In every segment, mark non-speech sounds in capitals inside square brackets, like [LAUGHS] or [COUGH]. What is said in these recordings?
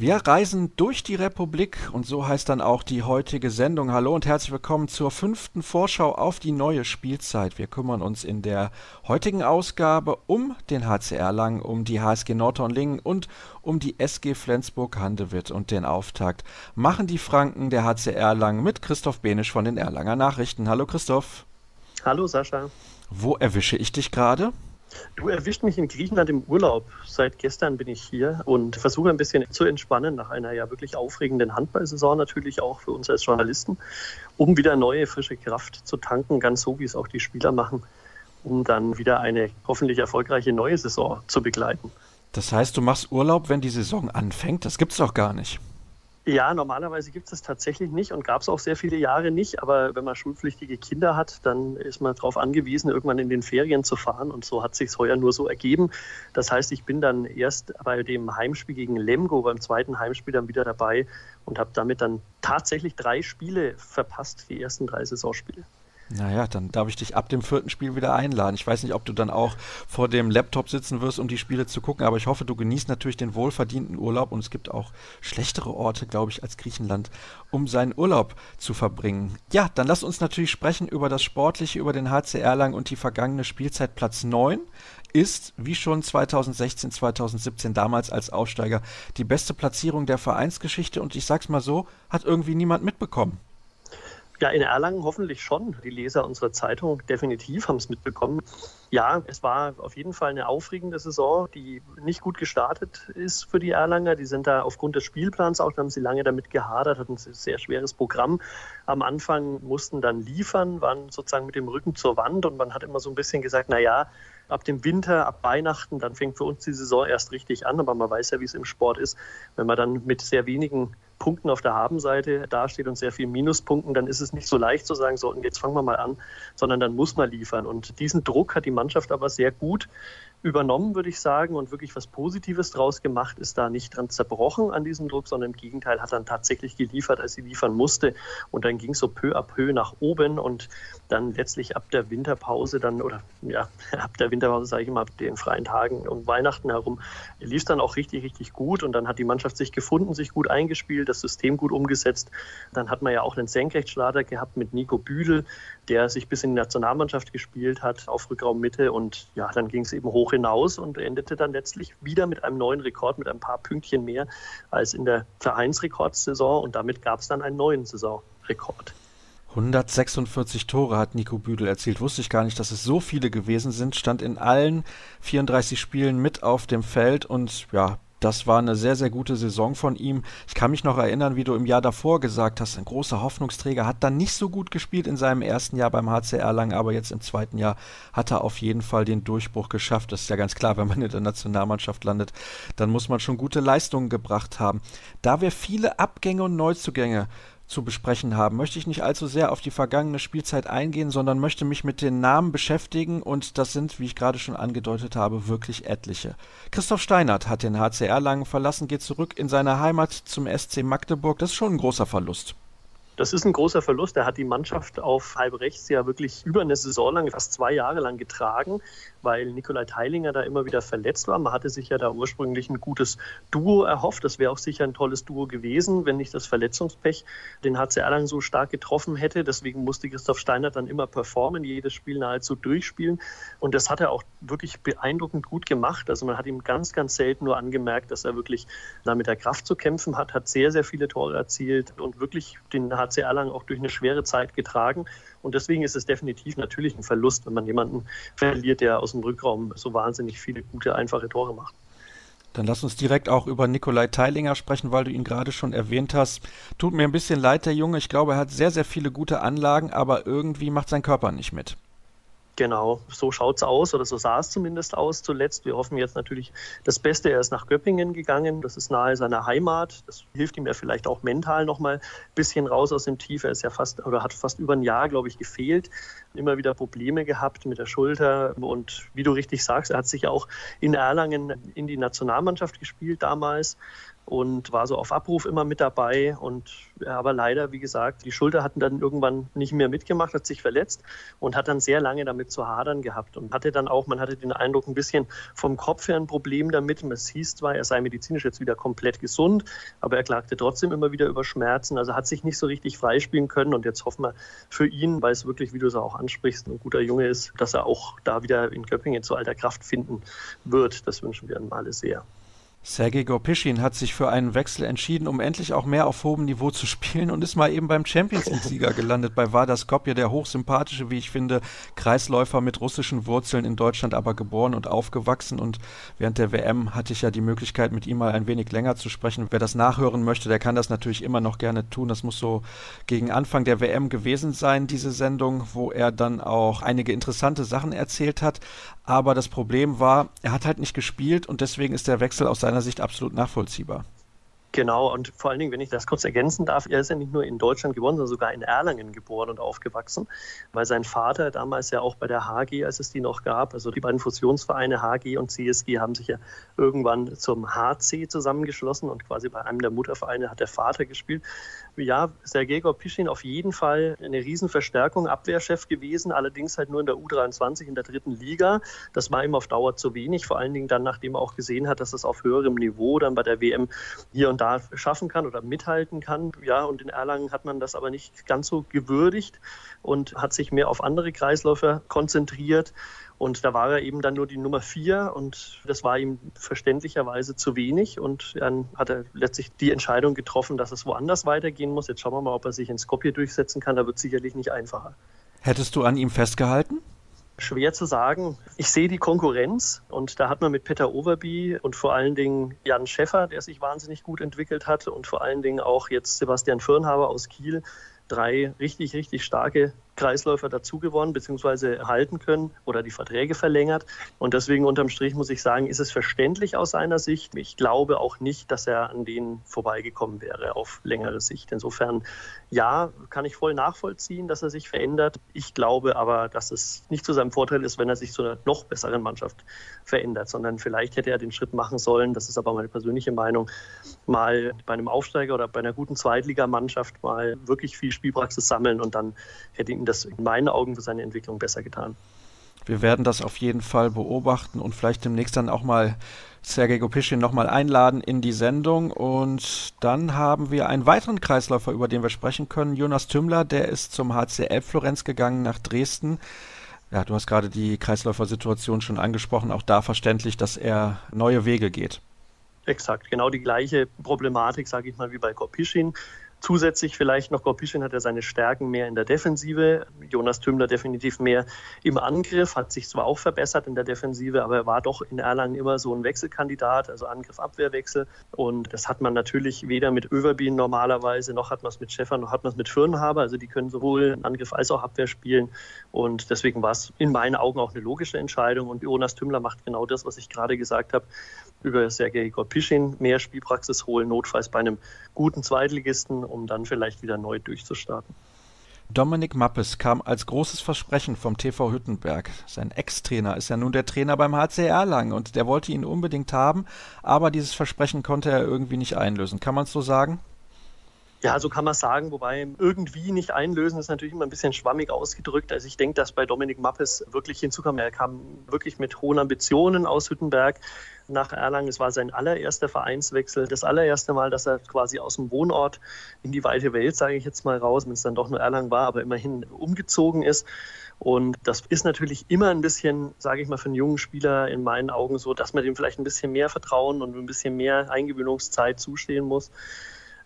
Wir reisen durch die Republik und so heißt dann auch die heutige Sendung. Hallo und herzlich willkommen zur fünften Vorschau auf die neue Spielzeit. Wir kümmern uns in der heutigen Ausgabe um den HCR Lang, um die HSG Nordhorn-Lingen und um die SG Flensburg-Handewitt und den Auftakt machen die Franken der HCR Lang mit Christoph Benisch von den Erlanger Nachrichten. Hallo Christoph. Hallo Sascha. Wo erwische ich dich gerade? Du erwischt mich in Griechenland im Urlaub. Seit gestern bin ich hier und versuche ein bisschen zu entspannen nach einer ja wirklich aufregenden Handballsaison natürlich auch für uns als Journalisten, um wieder neue frische Kraft zu tanken, ganz so wie es auch die Spieler machen, um dann wieder eine hoffentlich erfolgreiche neue Saison zu begleiten. Das heißt, du machst Urlaub, wenn die Saison anfängt? Das gibt's doch gar nicht. Ja, normalerweise gibt es das tatsächlich nicht und gab es auch sehr viele Jahre nicht. Aber wenn man schulpflichtige Kinder hat, dann ist man darauf angewiesen, irgendwann in den Ferien zu fahren. Und so hat sich heuer nur so ergeben. Das heißt, ich bin dann erst bei dem Heimspiel gegen Lemgo, beim zweiten Heimspiel dann wieder dabei und habe damit dann tatsächlich drei Spiele verpasst, die ersten drei Saisonspiele. Naja, dann darf ich dich ab dem vierten Spiel wieder einladen. Ich weiß nicht, ob du dann auch vor dem Laptop sitzen wirst, um die Spiele zu gucken, aber ich hoffe, du genießt natürlich den wohlverdienten Urlaub und es gibt auch schlechtere Orte, glaube ich, als Griechenland, um seinen Urlaub zu verbringen. Ja, dann lass uns natürlich sprechen über das Sportliche, über den HC Erlangen und die vergangene Spielzeit. Platz 9 ist, wie schon 2016, 2017 damals als Aufsteiger, die beste Platzierung der Vereinsgeschichte und ich sag's mal so, hat irgendwie niemand mitbekommen. Ja, in Erlangen hoffentlich schon. Die Leser unserer Zeitung definitiv haben es mitbekommen. Ja, es war auf jeden Fall eine aufregende Saison, die nicht gut gestartet ist für die Erlanger. Die sind da aufgrund des Spielplans auch, da haben sie lange damit gehadert, hatten ein sehr schweres Programm. Am Anfang mussten dann liefern, waren sozusagen mit dem Rücken zur Wand und man hat immer so ein bisschen gesagt, na ja, ab dem Winter, ab Weihnachten, dann fängt für uns die Saison erst richtig an. Aber man weiß ja, wie es im Sport ist. Wenn man dann mit sehr wenigen Punkten auf der Habenseite dasteht und sehr vielen Minuspunkten, dann ist es nicht so leicht zu sagen, so, und jetzt fangen wir mal an, sondern dann muss man liefern. Und diesen Druck hat die Mannschaft aber sehr gut übernommen, würde ich sagen, und wirklich was Positives draus gemacht, ist da nicht dran zerbrochen an diesem Druck, sondern im Gegenteil hat dann tatsächlich geliefert, als sie liefern musste. Und dann ging es so peu à peu nach oben und dann letztlich ab der Winterpause dann, oder ja, [LAUGHS] ab der Winterpause, sage ich mal, ab den freien Tagen um Weihnachten herum, lief es dann auch richtig, richtig gut. Und dann hat die Mannschaft sich gefunden, sich gut eingespielt, das System gut umgesetzt. Dann hat man ja auch einen Senkrechtschlader gehabt mit Nico Büdel, der sich bis in die Nationalmannschaft gespielt hat auf Rückraummitte. Und ja, dann ging es eben hoch hinaus und endete dann letztlich wieder mit einem neuen Rekord, mit ein paar Pünktchen mehr als in der Vereinsrekordsaison. Und damit gab es dann einen neuen Saisonrekord. 146 Tore hat Nico Büdel erzielt. Wusste ich gar nicht, dass es so viele gewesen sind. Stand in allen 34 Spielen mit auf dem Feld und ja, das war eine sehr, sehr gute Saison von ihm. Ich kann mich noch erinnern, wie du im Jahr davor gesagt hast, ein großer Hoffnungsträger hat dann nicht so gut gespielt in seinem ersten Jahr beim HCR lang, aber jetzt im zweiten Jahr hat er auf jeden Fall den Durchbruch geschafft. Das ist ja ganz klar, wenn man in der Nationalmannschaft landet, dann muss man schon gute Leistungen gebracht haben. Da wir viele Abgänge und Neuzugänge zu besprechen haben, möchte ich nicht allzu sehr auf die vergangene Spielzeit eingehen, sondern möchte mich mit den Namen beschäftigen und das sind, wie ich gerade schon angedeutet habe, wirklich etliche. Christoph Steinert hat den HCR Langen verlassen, geht zurück in seine Heimat zum SC Magdeburg. Das ist schon ein großer Verlust. Das ist ein großer Verlust. Er hat die Mannschaft auf halb rechts ja wirklich über eine Saison lang, fast zwei Jahre lang getragen, weil Nikolai Teilinger da immer wieder verletzt war. Man hatte sich ja da ursprünglich ein gutes Duo erhofft. Das wäre auch sicher ein tolles Duo gewesen, wenn nicht das Verletzungspech den HC Erlangen so stark getroffen hätte. Deswegen musste Christoph Steiner dann immer performen, jedes Spiel nahezu durchspielen. Und das hat er auch wirklich beeindruckend gut gemacht. Also man hat ihm ganz, ganz selten nur angemerkt, dass er wirklich da mit der Kraft zu kämpfen hat, hat sehr, sehr viele Tore erzielt und wirklich den HC HC Erlangen auch durch eine schwere Zeit getragen. Und deswegen ist es definitiv natürlich ein Verlust, wenn man jemanden verliert, der aus dem Rückraum so wahnsinnig viele gute, einfache Tore macht. Dann lass uns direkt auch über Nikolai Teilinger sprechen, weil du ihn gerade schon erwähnt hast. Tut mir ein bisschen leid, der Junge. Ich glaube, er hat sehr, sehr viele gute Anlagen, aber irgendwie macht sein Körper nicht mit. Genau, so schaut es aus oder so sah es zumindest aus zuletzt. Wir hoffen jetzt natürlich das Beste. Er ist nach Göppingen gegangen. Das ist nahe seiner Heimat. Das hilft ihm ja vielleicht auch mental nochmal ein bisschen raus aus dem Tief. Er ist ja fast oder hat fast über ein Jahr, glaube ich, gefehlt. Immer wieder Probleme gehabt mit der Schulter. Und wie du richtig sagst, er hat sich ja auch in Erlangen in die Nationalmannschaft gespielt damals und war so auf Abruf immer mit dabei. Und aber leider, wie gesagt, die Schulter hatten dann irgendwann nicht mehr mitgemacht, hat sich verletzt und hat dann sehr lange damit zu hadern gehabt und hatte dann auch, man hatte den Eindruck, ein bisschen vom Kopf her ein Problem damit. Es hieß zwar, er sei medizinisch jetzt wieder komplett gesund, aber er klagte trotzdem immer wieder über Schmerzen. Also hat sich nicht so richtig freispielen können und jetzt hoffen wir für ihn, weil es wirklich, wie du es auch ansprichst, ein guter Junge ist, dass er auch da wieder in Göppingen zu alter Kraft finden wird. Das wünschen wir ihm alle sehr. Sergei Gorpischin hat sich für einen Wechsel entschieden, um endlich auch mehr auf hohem Niveau zu spielen und ist mal eben beim Champions League-Sieger gelandet bei Vardar Skopje, der hochsympathische, wie ich finde, Kreisläufer mit russischen Wurzeln in Deutschland aber geboren und aufgewachsen und während der WM hatte ich ja die Möglichkeit, mit ihm mal ein wenig länger zu sprechen. Wer das nachhören möchte, der kann das natürlich immer noch gerne tun. Das muss so gegen Anfang der WM gewesen sein, diese Sendung, wo er dann auch einige interessante Sachen erzählt hat. Aber das Problem war, er hat halt nicht gespielt und deswegen ist der Wechsel aus seiner Sicht absolut nachvollziehbar. Genau, und vor allen Dingen, wenn ich das kurz ergänzen darf, er ist ja nicht nur in Deutschland geboren, sondern sogar in Erlangen geboren und aufgewachsen, weil sein Vater damals ja auch bei der HG, als es die noch gab, also die beiden Fusionsvereine HG und CSG haben sich ja irgendwann zum HC zusammengeschlossen und quasi bei einem der Muttervereine hat der Vater gespielt ja, Sergei Gorpischin auf jeden Fall eine Riesenverstärkung, Abwehrchef gewesen, allerdings halt nur in der U23 in der dritten Liga. Das war ihm auf Dauer zu wenig, vor allen Dingen dann, nachdem er auch gesehen hat, dass es auf höherem Niveau dann bei der WM hier und da schaffen kann oder mithalten kann. Ja, und in Erlangen hat man das aber nicht ganz so gewürdigt und hat sich mehr auf andere Kreisläufer konzentriert. Und da war er eben dann nur die Nummer vier und das war ihm verständlicherweise zu wenig. Und dann hat er letztlich die Entscheidung getroffen, dass es woanders weitergehen muss. Jetzt schauen wir mal, ob er sich in Skopje durchsetzen kann. Da wird es sicherlich nicht einfacher. Hättest du an ihm festgehalten? Schwer zu sagen. Ich sehe die Konkurrenz und da hat man mit Peter Overby und vor allen Dingen Jan Schäffer, der sich wahnsinnig gut entwickelt hat und vor allen Dingen auch jetzt Sebastian Firnhaber aus Kiel, drei richtig, richtig starke Kreisläufer dazu gewonnen bzw. halten können oder die Verträge verlängert. Und deswegen unterm Strich muss ich sagen, ist es verständlich aus seiner Sicht. Ich glaube auch nicht, dass er an denen vorbeigekommen wäre auf längere Sicht. Insofern, ja, kann ich voll nachvollziehen, dass er sich verändert. Ich glaube aber, dass es nicht zu seinem Vorteil ist, wenn er sich zu einer noch besseren Mannschaft verändert, sondern vielleicht hätte er den Schritt machen sollen, das ist aber meine persönliche Meinung, mal bei einem Aufsteiger oder bei einer guten Zweitligamannschaft mal wirklich viel Spielpraxis sammeln und dann hätte ihm das in meinen Augen für seine Entwicklung besser getan. Wir werden das auf jeden Fall beobachten und vielleicht demnächst dann auch mal Sergei Gopischin nochmal einladen in die Sendung. Und dann haben wir einen weiteren Kreisläufer, über den wir sprechen können. Jonas Tümmler, der ist zum HCL Florenz gegangen nach Dresden. Ja, du hast gerade die Kreisläufersituation schon angesprochen. Auch da verständlich, dass er neue Wege geht. Exakt, genau die gleiche Problematik, sage ich mal, wie bei Kopischin. Zusätzlich vielleicht noch, Gorpischin hat ja seine Stärken mehr in der Defensive. Jonas Tümmler definitiv mehr im Angriff, hat sich zwar auch verbessert in der Defensive, aber er war doch in Erlangen immer so ein Wechselkandidat, also Angriff-Abwehrwechsel. Und das hat man natürlich weder mit Överbien normalerweise, noch hat man es mit Schäfer, noch hat man es mit Firnhaber. Also die können sowohl Angriff als auch Abwehr spielen. Und deswegen war es in meinen Augen auch eine logische Entscheidung. Und Jonas Tümmler macht genau das, was ich gerade gesagt habe, über Sergei Gorpischin mehr Spielpraxis holen, notfalls bei einem guten Zweitligisten um dann vielleicht wieder neu durchzustarten. Dominik Mappes kam als großes Versprechen vom TV Hüttenberg. Sein Ex-Trainer ist ja nun der Trainer beim HCR lang und der wollte ihn unbedingt haben, aber dieses Versprechen konnte er irgendwie nicht einlösen. Kann man es so sagen? Ja, so kann man sagen, wobei irgendwie nicht einlösen ist natürlich immer ein bisschen schwammig ausgedrückt. Also ich denke, dass bei Dominik Mappes wirklich hinzukam. Er kam wirklich mit hohen Ambitionen aus Hüttenberg nach Erlangen. Es war sein allererster Vereinswechsel, das allererste Mal, dass er quasi aus dem Wohnort in die weite Welt, sage ich jetzt mal raus, wenn es dann doch nur Erlangen war, aber immerhin umgezogen ist. Und das ist natürlich immer ein bisschen, sage ich mal, für einen jungen Spieler in meinen Augen so, dass man dem vielleicht ein bisschen mehr Vertrauen und ein bisschen mehr Eingewöhnungszeit zustehen muss.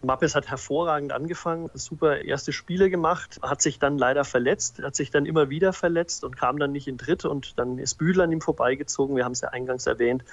Mappes hat hervorragend angefangen, super erste Spiele gemacht, hat sich dann leider verletzt, hat sich dann immer wieder verletzt und kam dann nicht in Dritt und dann ist Büdel an ihm vorbeigezogen. Wir haben es ja eingangs erwähnt.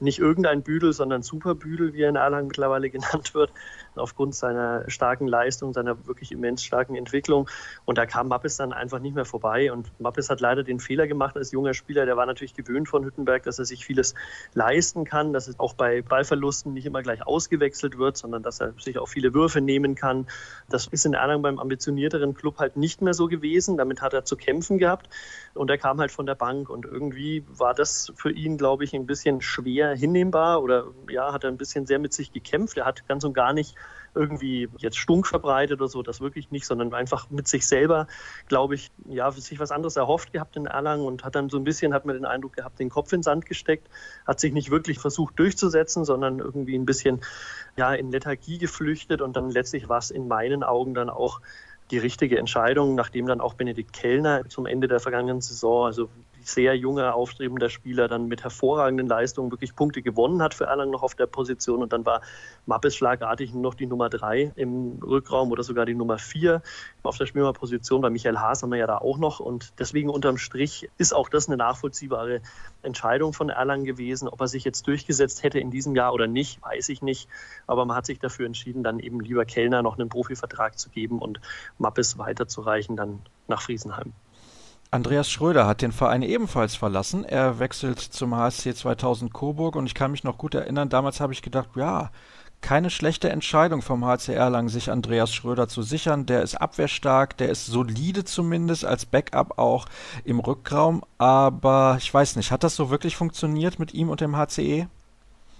Nicht irgendein Büdel, sondern Superbüdel, wie er in Erlangen mittlerweile [LAUGHS] genannt wird aufgrund seiner starken Leistung, seiner wirklich immens starken Entwicklung. Und da kam Mappes dann einfach nicht mehr vorbei. Und Mappes hat leider den Fehler gemacht als junger Spieler. Der war natürlich gewöhnt von Hüttenberg, dass er sich vieles leisten kann, dass es auch bei Ballverlusten nicht immer gleich ausgewechselt wird, sondern dass er sich auch viele Würfe nehmen kann. Das ist in Erlangen beim ambitionierteren Club halt nicht mehr so gewesen. Damit hat er zu kämpfen gehabt. Und er kam halt von der Bank. Und irgendwie war das für ihn, glaube ich, ein bisschen schwer, sehr hinnehmbar oder ja, hat er ein bisschen sehr mit sich gekämpft. Er hat ganz und gar nicht irgendwie jetzt Stunk verbreitet oder so, das wirklich nicht, sondern einfach mit sich selber, glaube ich, ja, sich was anderes erhofft gehabt in Erlangen und hat dann so ein bisschen, hat man den Eindruck gehabt, den Kopf in den Sand gesteckt, hat sich nicht wirklich versucht durchzusetzen, sondern irgendwie ein bisschen, ja, in Lethargie geflüchtet und dann letztlich war es in meinen Augen dann auch die richtige Entscheidung, nachdem dann auch Benedikt Kellner zum Ende der vergangenen Saison, also sehr junger, aufstrebender Spieler dann mit hervorragenden Leistungen wirklich Punkte gewonnen hat für Erlangen noch auf der Position. Und dann war Mappes schlagartig noch die Nummer drei im Rückraum oder sogar die Nummer vier auf der Spielmerposition. Bei Michael Haas haben wir ja da auch noch. Und deswegen unterm Strich ist auch das eine nachvollziehbare Entscheidung von Erlangen gewesen. Ob er sich jetzt durchgesetzt hätte in diesem Jahr oder nicht, weiß ich nicht. Aber man hat sich dafür entschieden, dann eben lieber Kellner noch einen Profivertrag zu geben und Mappes weiterzureichen dann nach Friesenheim. Andreas Schröder hat den Verein ebenfalls verlassen. Er wechselt zum HSC 2000 Coburg und ich kann mich noch gut erinnern, damals habe ich gedacht, ja, keine schlechte Entscheidung vom HC Erlangen, sich Andreas Schröder zu sichern. Der ist abwehrstark, der ist solide zumindest, als Backup auch im Rückraum. Aber ich weiß nicht, hat das so wirklich funktioniert mit ihm und dem HCE?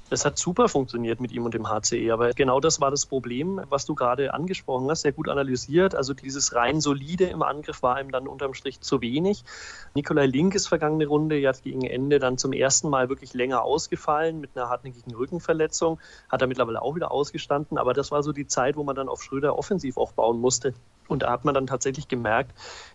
Es hat super funktioniert mit ihm und dem HCE, aber genau das war das Problem, was du gerade angesprochen hast, sehr gut analysiert. Also dieses rein solide im Angriff war ihm dann unterm Strich zu wenig. Nikolai Link ist vergangene Runde ja gegen Ende dann zum ersten Mal wirklich länger ausgefallen mit einer hartnäckigen Rückenverletzung, hat er mittlerweile auch wieder ausgestanden, aber das war so die Zeit, wo man dann auf Schröder offensiv aufbauen musste. Und da hat man dann tatsächlich gemerkt,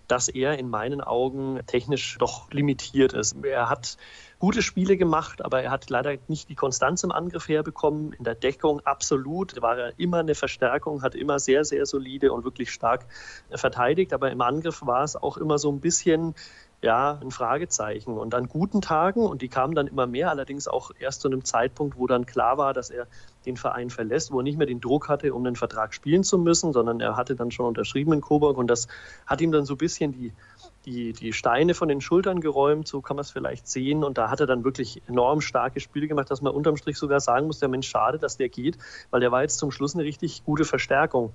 dass er in meinen Augen technisch doch limitiert ist. Er hat gute Spiele gemacht, aber er hat leider nicht die Konstanz im Angriff herbekommen. In der Deckung absolut war er immer eine Verstärkung, hat immer sehr, sehr solide und wirklich stark verteidigt. Aber im Angriff war es auch immer so ein bisschen ja, ein Fragezeichen. Und an guten Tagen, und die kamen dann immer mehr, allerdings auch erst zu einem Zeitpunkt, wo dann klar war, dass er den Verein verlässt, wo er nicht mehr den Druck hatte, um den Vertrag spielen zu müssen, sondern er hatte dann schon unterschrieben in Coburg und das hat ihm dann so ein bisschen die die, die Steine von den Schultern geräumt, so kann man es vielleicht sehen. Und da hat er dann wirklich enorm starke Spiele gemacht, dass man unterm Strich sogar sagen muss, der Mensch, schade, dass der geht, weil der war jetzt zum Schluss eine richtig gute Verstärkung.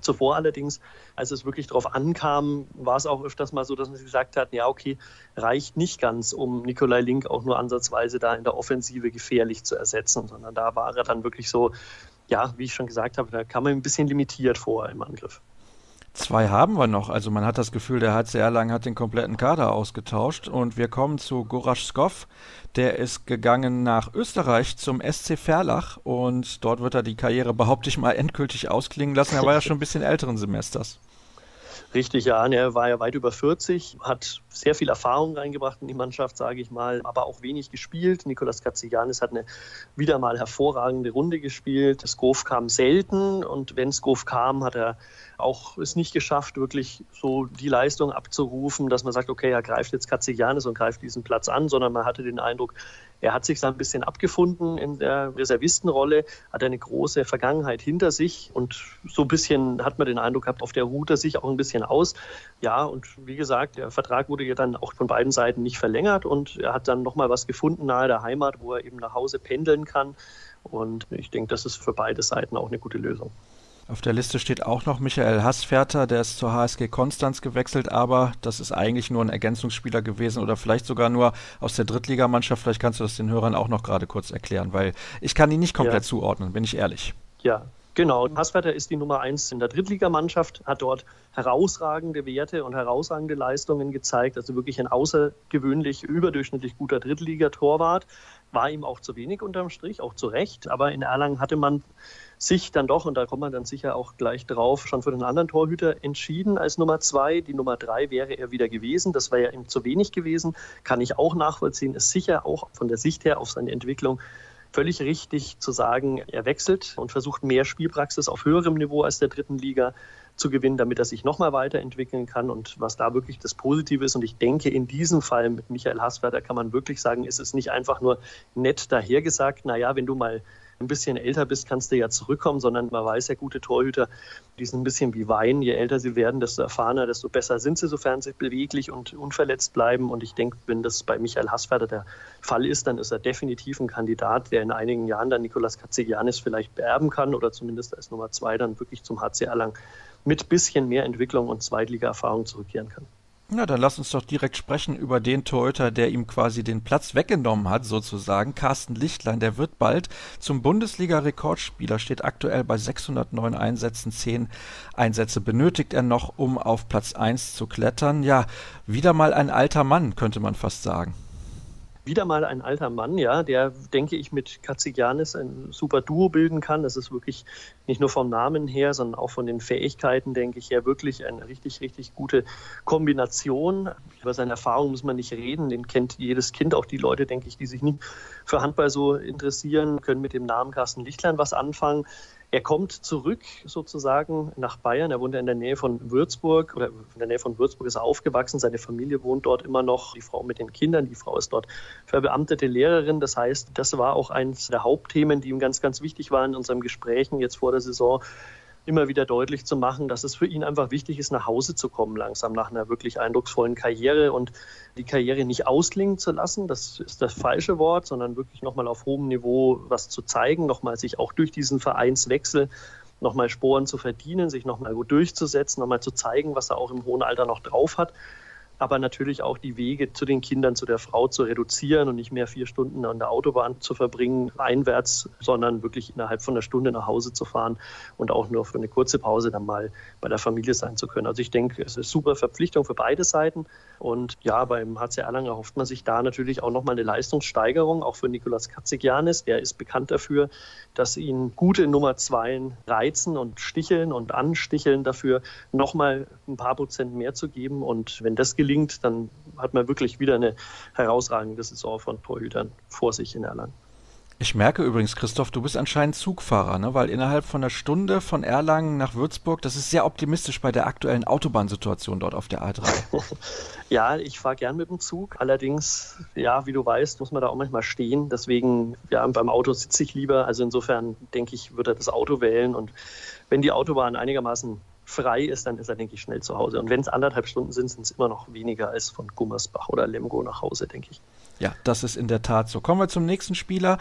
Zuvor allerdings, als es wirklich darauf ankam, war es auch öfters mal so, dass man gesagt hat, ja, okay, reicht nicht ganz, um Nikolai Link auch nur ansatzweise da in der Offensive gefährlich zu ersetzen, sondern da war er dann wirklich so, ja, wie ich schon gesagt habe, da kam man ein bisschen limitiert vor im Angriff. Zwei haben wir noch. Also man hat das Gefühl, der HCR lang hat den kompletten Kader ausgetauscht. Und wir kommen zu Gorasch Skov. Der ist gegangen nach Österreich zum SC Verlach und dort wird er die Karriere, behaupte ich mal, endgültig ausklingen lassen. Er war ja schon ein bisschen älteren Semesters. Richtig, ja. Er war ja weit über 40, hat sehr viel Erfahrung reingebracht in die Mannschaft, sage ich mal, aber auch wenig gespielt. Nikolas Katzianis hat eine wieder mal hervorragende Runde gespielt. Skov kam selten und wenn Skov kam, hat er auch es nicht geschafft, wirklich so die Leistung abzurufen, dass man sagt, okay, er greift jetzt Katzianis und greift diesen Platz an, sondern man hatte den Eindruck, er hat sich da ein bisschen abgefunden in der Reservistenrolle, hat eine große Vergangenheit hinter sich und so ein bisschen hat man den Eindruck gehabt, auf der ruht er sich auch ein bisschen aus. Ja, und wie gesagt, der Vertrag wurde ja dann auch von beiden Seiten nicht verlängert und er hat dann nochmal was gefunden nahe der Heimat, wo er eben nach Hause pendeln kann. Und ich denke, das ist für beide Seiten auch eine gute Lösung. Auf der Liste steht auch noch Michael Hassferter, der ist zur HSG Konstanz gewechselt, aber das ist eigentlich nur ein Ergänzungsspieler gewesen oder vielleicht sogar nur aus der Drittligamannschaft. Vielleicht kannst du das den Hörern auch noch gerade kurz erklären, weil ich kann ihn nicht komplett ja. zuordnen, bin ich ehrlich. Ja, Genau, Hasswetter ist die Nummer eins in der Drittligamannschaft, hat dort herausragende Werte und herausragende Leistungen gezeigt. Also wirklich ein außergewöhnlich, überdurchschnittlich guter Drittligatorwart. War ihm auch zu wenig unterm Strich, auch zu Recht. Aber in Erlangen hatte man sich dann doch, und da kommt man dann sicher auch gleich drauf, schon für den anderen Torhüter entschieden als Nummer zwei. Die Nummer drei wäre er wieder gewesen. Das wäre ja ihm zu wenig gewesen. Kann ich auch nachvollziehen. Ist sicher auch von der Sicht her auf seine Entwicklung völlig richtig zu sagen, er wechselt und versucht mehr Spielpraxis auf höherem Niveau als der dritten Liga zu gewinnen, damit er sich nochmal weiterentwickeln kann. Und was da wirklich das Positive ist, und ich denke, in diesem Fall mit Michael Hasswerder kann man wirklich sagen, ist es nicht einfach nur nett dahergesagt, naja, wenn du mal ein bisschen älter bist, kannst du ja zurückkommen, sondern man weiß ja, gute Torhüter, die sind ein bisschen wie Wein. Je älter sie werden, desto erfahrener, desto besser sind sie, sofern sie beweglich und unverletzt bleiben. Und ich denke, wenn das bei Michael Hassferder der Fall ist, dann ist er definitiv ein Kandidat, der in einigen Jahren dann Nikolas Katzigianis vielleicht beerben kann oder zumindest als Nummer zwei dann wirklich zum HC Erlang mit bisschen mehr Entwicklung und Zweitliga-Erfahrung zurückkehren kann. Na, dann lass uns doch direkt sprechen über den Torhüter, der ihm quasi den Platz weggenommen hat, sozusagen. Carsten Lichtlein, der wird bald zum Bundesliga-Rekordspieler, steht aktuell bei 609 Einsätzen, 10 Einsätze benötigt er noch, um auf Platz 1 zu klettern. Ja, wieder mal ein alter Mann, könnte man fast sagen wieder mal ein alter Mann, ja, der, denke ich, mit Katzigianis ein super Duo bilden kann. Das ist wirklich nicht nur vom Namen her, sondern auch von den Fähigkeiten, denke ich, ja wirklich eine richtig, richtig gute Kombination. Über seine Erfahrung muss man nicht reden, den kennt jedes Kind, auch die Leute, denke ich, die sich nicht für Handball so interessieren, können mit dem Namen Carsten Lichtlein was anfangen. Er kommt zurück sozusagen nach Bayern. Er wohnt in der Nähe von Würzburg oder in der Nähe von Würzburg ist er aufgewachsen. Seine Familie wohnt dort immer noch. Die Frau mit den Kindern. Die Frau ist dort verbeamtete Lehrerin. Das heißt, das war auch eines der Hauptthemen, die ihm ganz, ganz wichtig waren in unseren Gesprächen jetzt vor der Saison immer wieder deutlich zu machen, dass es für ihn einfach wichtig ist, nach Hause zu kommen, langsam nach einer wirklich eindrucksvollen Karriere und die Karriere nicht ausklingen zu lassen. Das ist das falsche Wort, sondern wirklich nochmal auf hohem Niveau was zu zeigen, nochmal sich auch durch diesen Vereinswechsel nochmal Sporen zu verdienen, sich nochmal gut durchzusetzen, nochmal zu zeigen, was er auch im hohen Alter noch drauf hat aber natürlich auch die Wege zu den Kindern, zu der Frau zu reduzieren und nicht mehr vier Stunden an der Autobahn zu verbringen, einwärts, sondern wirklich innerhalb von einer Stunde nach Hause zu fahren und auch nur für eine kurze Pause dann mal bei der Familie sein zu können. Also ich denke, es ist super Verpflichtung für beide Seiten. Und ja, beim HC Erlangen erhofft man sich da natürlich auch nochmal eine Leistungssteigerung, auch für Nikolas Katzigianis. Der ist bekannt dafür, dass ihn gute Nummer Zweien reizen und sticheln und ansticheln dafür, nochmal ein paar Prozent mehr zu geben. Und wenn das gelingt, dann hat man wirklich wieder eine herausragende Saison von Torhütern vor sich in Erlangen. Ich merke übrigens, Christoph, du bist anscheinend Zugfahrer, ne? weil innerhalb von einer Stunde von Erlangen nach Würzburg, das ist sehr optimistisch bei der aktuellen Autobahnsituation dort auf der A3. [LAUGHS] ja, ich fahre gern mit dem Zug. Allerdings, ja, wie du weißt, muss man da auch manchmal stehen. Deswegen, ja, beim Auto sitze ich lieber. Also insofern denke ich, würde er das Auto wählen. Und wenn die Autobahn einigermaßen frei ist, dann ist er, denke ich, schnell zu Hause. Und wenn es anderthalb Stunden sind, sind es immer noch weniger als von Gummersbach oder Lemgo nach Hause, denke ich. Ja, das ist in der Tat so. Kommen wir zum nächsten Spieler.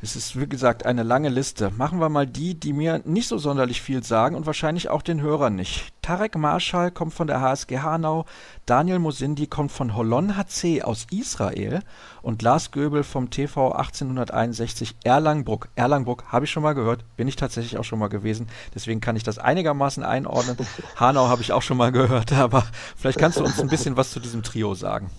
Es ist, wie gesagt, eine lange Liste. Machen wir mal die, die mir nicht so sonderlich viel sagen und wahrscheinlich auch den Hörern nicht. Tarek Marschall kommt von der HSG Hanau, Daniel Mosindi kommt von Holon HC aus Israel und Lars Göbel vom TV 1861 Erlangbruck. Erlangbruck habe ich schon mal gehört, bin ich tatsächlich auch schon mal gewesen, deswegen kann ich das einigermaßen einordnen. [LAUGHS] Hanau habe ich auch schon mal gehört, aber vielleicht kannst du uns ein bisschen was zu diesem Trio sagen.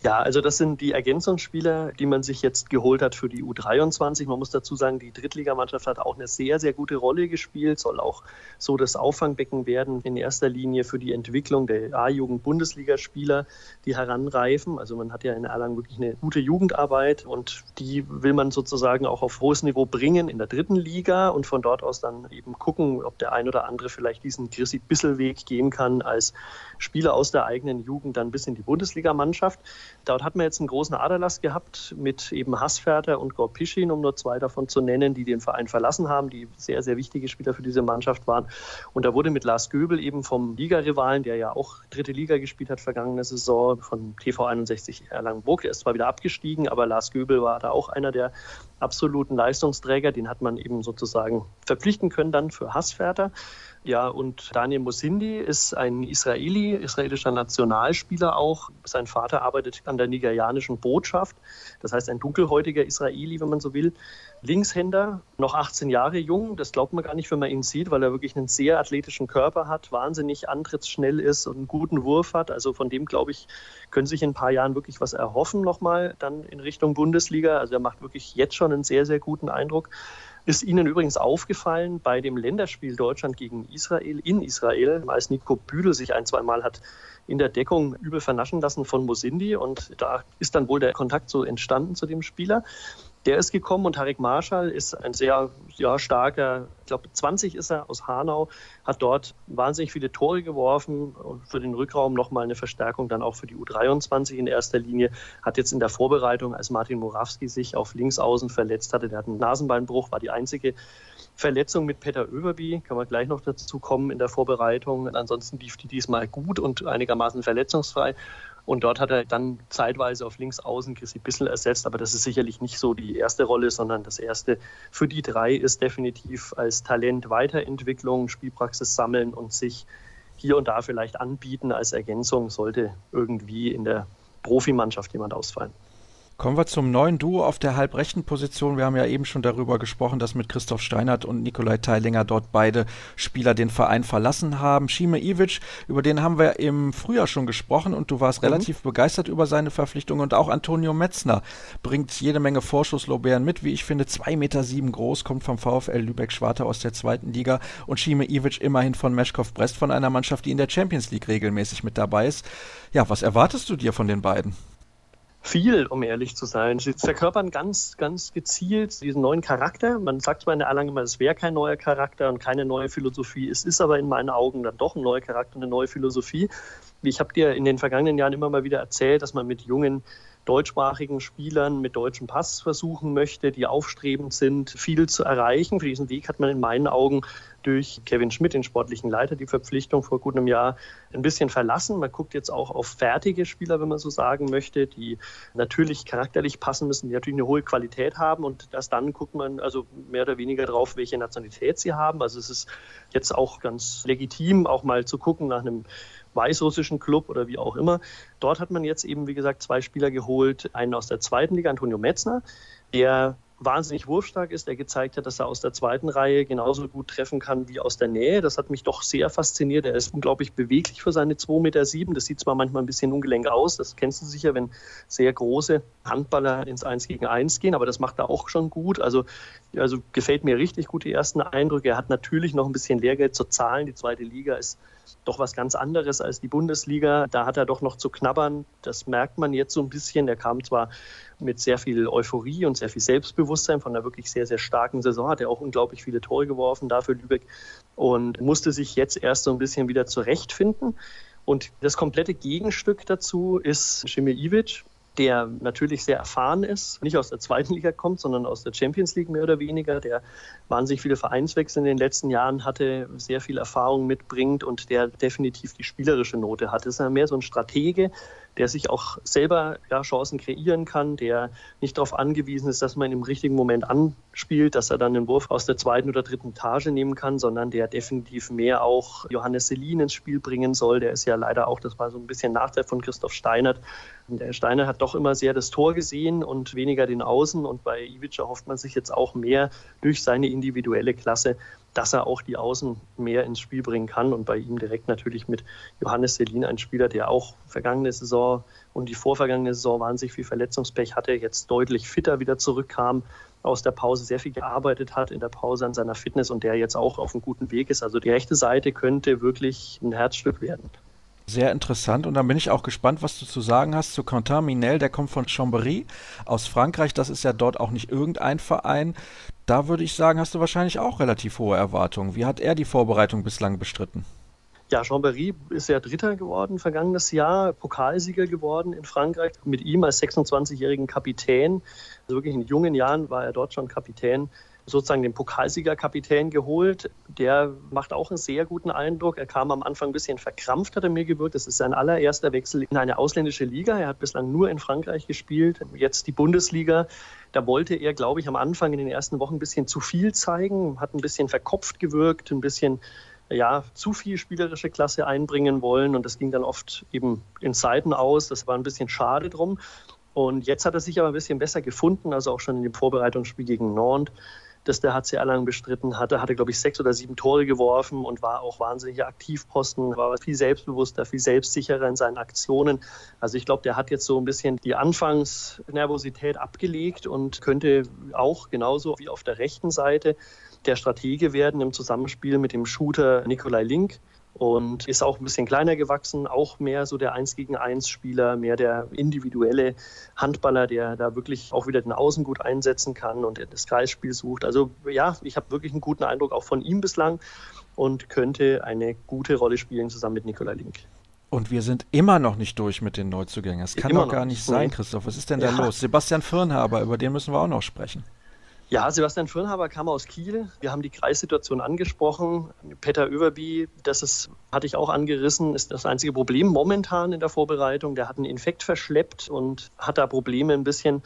Ja, also das sind die Ergänzungsspieler, die man sich jetzt geholt hat für die U23. Man muss dazu sagen, die Drittligamannschaft hat auch eine sehr, sehr gute Rolle gespielt, soll auch so das Auffangbecken werden in erster Linie für die Entwicklung der A-Jugend-Bundesligaspieler, die heranreifen. Also man hat ja in Erlangen wirklich eine gute Jugendarbeit und die will man sozusagen auch auf hohes Niveau bringen in der dritten Liga und von dort aus dann eben gucken, ob der ein oder andere vielleicht diesen Chrissy Bisselweg gehen kann als Spieler aus der eigenen Jugend dann bis in die Bundesligamannschaft. Dort hat man jetzt einen großen Aderlass gehabt mit eben Hassferter und Gorpischin, um nur zwei davon zu nennen, die den Verein verlassen haben, die sehr, sehr wichtige Spieler für diese Mannschaft waren. Und da wurde mit Lars Göbel eben vom Ligarivalen, der ja auch dritte Liga gespielt hat vergangene Saison, von TV 61 Erlangenburg, der ist zwar wieder abgestiegen, aber Lars Göbel war da auch einer der absoluten Leistungsträger. Den hat man eben sozusagen verpflichten können dann für Hassferter. Ja, und Daniel Musindi ist ein Israeli, israelischer Nationalspieler auch. Sein Vater arbeitet an der nigerianischen Botschaft. Das heißt, ein dunkelhäutiger Israeli, wenn man so will. Linkshänder, noch 18 Jahre jung. Das glaubt man gar nicht, wenn man ihn sieht, weil er wirklich einen sehr athletischen Körper hat, wahnsinnig antrittsschnell ist und einen guten Wurf hat. Also von dem, glaube ich, können sich in ein paar Jahren wirklich was erhoffen nochmal dann in Richtung Bundesliga. Also er macht wirklich jetzt schon einen sehr, sehr guten Eindruck. Ist Ihnen übrigens aufgefallen bei dem Länderspiel Deutschland gegen Israel in Israel, als Nico Büdel sich ein, zwei Mal hat in der Deckung übel vernaschen lassen von Mosindi und da ist dann wohl der Kontakt so entstanden zu dem Spieler. Der ist gekommen und Tarek Marschall ist ein sehr ja, starker, ich glaube 20 ist er aus Hanau, hat dort wahnsinnig viele Tore geworfen und für den Rückraum nochmal eine Verstärkung dann auch für die U23 in erster Linie. Hat jetzt in der Vorbereitung, als Martin Morawski sich auf Linksaußen verletzt hatte, der hat einen Nasenbeinbruch, war die einzige Verletzung mit Peter Överby, kann man gleich noch dazu kommen in der Vorbereitung. Ansonsten lief die diesmal gut und einigermaßen verletzungsfrei. Und dort hat er dann zeitweise auf links außen Chrissy Bissel ersetzt, aber das ist sicherlich nicht so die erste Rolle, sondern das erste für die drei ist definitiv als Talent Weiterentwicklung, Spielpraxis sammeln und sich hier und da vielleicht anbieten als Ergänzung, sollte irgendwie in der Profimannschaft jemand ausfallen. Kommen wir zum neuen Duo auf der halbrechten Position. Wir haben ja eben schon darüber gesprochen, dass mit Christoph Steinert und Nikolai Teilinger dort beide Spieler den Verein verlassen haben. Schime Ivic, über den haben wir im Frühjahr schon gesprochen und du warst mhm. relativ begeistert über seine Verpflichtung und auch Antonio Metzner bringt jede Menge Vorschusslorbeeren mit, wie ich finde, zwei Meter sieben groß, kommt vom VfL Lübeck-Schwarte aus der zweiten Liga und Schime Ivic immerhin von Meschkow Brest, von einer Mannschaft, die in der Champions League regelmäßig mit dabei ist. Ja, was erwartest du dir von den beiden? Viel, um ehrlich zu sein. Sie verkörpern ganz, ganz gezielt diesen neuen Charakter. Man sagt zwar in der Erlangen immer, es wäre kein neuer Charakter und keine neue Philosophie. Es ist aber in meinen Augen dann doch ein neuer Charakter, eine neue Philosophie. Ich habe dir in den vergangenen Jahren immer mal wieder erzählt, dass man mit jungen deutschsprachigen Spielern mit deutschem Pass versuchen möchte, die aufstrebend sind, viel zu erreichen. Für diesen Weg hat man in meinen Augen durch Kevin Schmidt, den sportlichen Leiter, die Verpflichtung vor gut einem Jahr ein bisschen verlassen. Man guckt jetzt auch auf fertige Spieler, wenn man so sagen möchte, die natürlich charakterlich passen müssen, die natürlich eine hohe Qualität haben und erst dann guckt man also mehr oder weniger drauf, welche Nationalität sie haben. Also es ist jetzt auch ganz legitim, auch mal zu gucken nach einem weißrussischen Club oder wie auch immer. Dort hat man jetzt eben, wie gesagt, zwei Spieler geholt. Einen aus der zweiten Liga, Antonio Metzner, der wahnsinnig wurfstark ist, der gezeigt hat, dass er aus der zweiten Reihe genauso gut treffen kann wie aus der Nähe. Das hat mich doch sehr fasziniert. Er ist unglaublich beweglich für seine 2,7 Meter. Das sieht zwar manchmal ein bisschen ungelenk aus, das kennst du sicher, wenn sehr große Handballer ins 1 gegen 1 gehen, aber das macht er auch schon gut. Also, also gefällt mir richtig gut die ersten Eindrücke. Er hat natürlich noch ein bisschen Lehrgeld zu zahlen. Die zweite Liga ist doch was ganz anderes als die Bundesliga. Da hat er doch noch zu knabbern. Das merkt man jetzt so ein bisschen. Er kam zwar mit sehr viel Euphorie und sehr viel Selbstbewusstsein von einer wirklich sehr, sehr starken Saison, hat er auch unglaublich viele Tore geworfen dafür Lübeck und musste sich jetzt erst so ein bisschen wieder zurechtfinden. Und das komplette Gegenstück dazu ist Schimil Ivic, der natürlich sehr erfahren ist, nicht aus der zweiten Liga kommt, sondern aus der Champions League mehr oder weniger, der wahnsinnig viele Vereinswechsel in den letzten Jahren hatte, sehr viel Erfahrung mitbringt und der definitiv die spielerische Note hat. Das ist ja mehr so ein Stratege, der sich auch selber ja, Chancen kreieren kann, der nicht darauf angewiesen ist, dass man im richtigen Moment anspielt, dass er dann den Wurf aus der zweiten oder dritten Etage nehmen kann, sondern der definitiv mehr auch Johannes Selin ins Spiel bringen soll. Der ist ja leider auch, das war so ein bisschen Nachteil von Christoph Steinert. Der Steiner hat doch immer sehr das Tor gesehen und weniger den Außen. Und bei Ivic erhofft man sich jetzt auch mehr durch seine individuelle Klasse, dass er auch die Außen mehr ins Spiel bringen kann. Und bei ihm direkt natürlich mit Johannes Selin, ein Spieler, der auch vergangene Saison und die vorvergangene Saison wahnsinnig viel Verletzungspech hatte, jetzt deutlich fitter wieder zurückkam, aus der Pause sehr viel gearbeitet hat in der Pause an seiner Fitness und der jetzt auch auf einem guten Weg ist. Also die rechte Seite könnte wirklich ein Herzstück werden. Sehr interessant und dann bin ich auch gespannt, was du zu sagen hast zu Quentin Minel, der kommt von Chambéry aus Frankreich, das ist ja dort auch nicht irgendein Verein. Da würde ich sagen, hast du wahrscheinlich auch relativ hohe Erwartungen. Wie hat er die Vorbereitung bislang bestritten? Ja, Chambéry ist ja Dritter geworden vergangenes Jahr, Pokalsieger geworden in Frankreich. Mit ihm als 26-jährigen Kapitän, also wirklich in jungen Jahren war er dort schon Kapitän, sozusagen den Pokalsiegerkapitän geholt. Der macht auch einen sehr guten Eindruck. Er kam am Anfang ein bisschen verkrampft, hat er mir gewirkt. Das ist sein allererster Wechsel in eine ausländische Liga. Er hat bislang nur in Frankreich gespielt. Jetzt die Bundesliga. Da wollte er, glaube ich, am Anfang in den ersten Wochen ein bisschen zu viel zeigen, hat ein bisschen verkopft gewirkt, ein bisschen ja, zu viel spielerische Klasse einbringen wollen und das ging dann oft eben in Zeiten aus. Das war ein bisschen schade drum. Und jetzt hat er sich aber ein bisschen besser gefunden, also auch schon in dem Vorbereitungsspiel gegen Nantes das der HC Erlangen bestritten hatte, hatte, glaube ich, sechs oder sieben Tore geworfen und war auch wahnsinniger Aktivposten, war viel selbstbewusster, viel selbstsicherer in seinen Aktionen. Also ich glaube, der hat jetzt so ein bisschen die Anfangsnervosität abgelegt und könnte auch genauso wie auf der rechten Seite der Stratege werden im Zusammenspiel mit dem Shooter Nikolai Link und ist auch ein bisschen kleiner gewachsen, auch mehr so der Eins gegen Eins Spieler, mehr der individuelle Handballer, der da wirklich auch wieder den Außen gut einsetzen kann und das Kreisspiel sucht. Also ja, ich habe wirklich einen guten Eindruck auch von ihm bislang und könnte eine gute Rolle spielen zusammen mit Nikola Link. Und wir sind immer noch nicht durch mit den Neuzugängen. Das kann doch gar nicht sein, Christoph. Was ist denn da ja. los? Sebastian Firnhaber, über den müssen wir auch noch sprechen. Ja, Sebastian Firnhaber kam aus Kiel. Wir haben die Kreissituation angesprochen. Peter Överby, das ist, hatte ich auch angerissen, ist das einzige Problem momentan in der Vorbereitung. Der hat einen Infekt verschleppt und hat da Probleme ein bisschen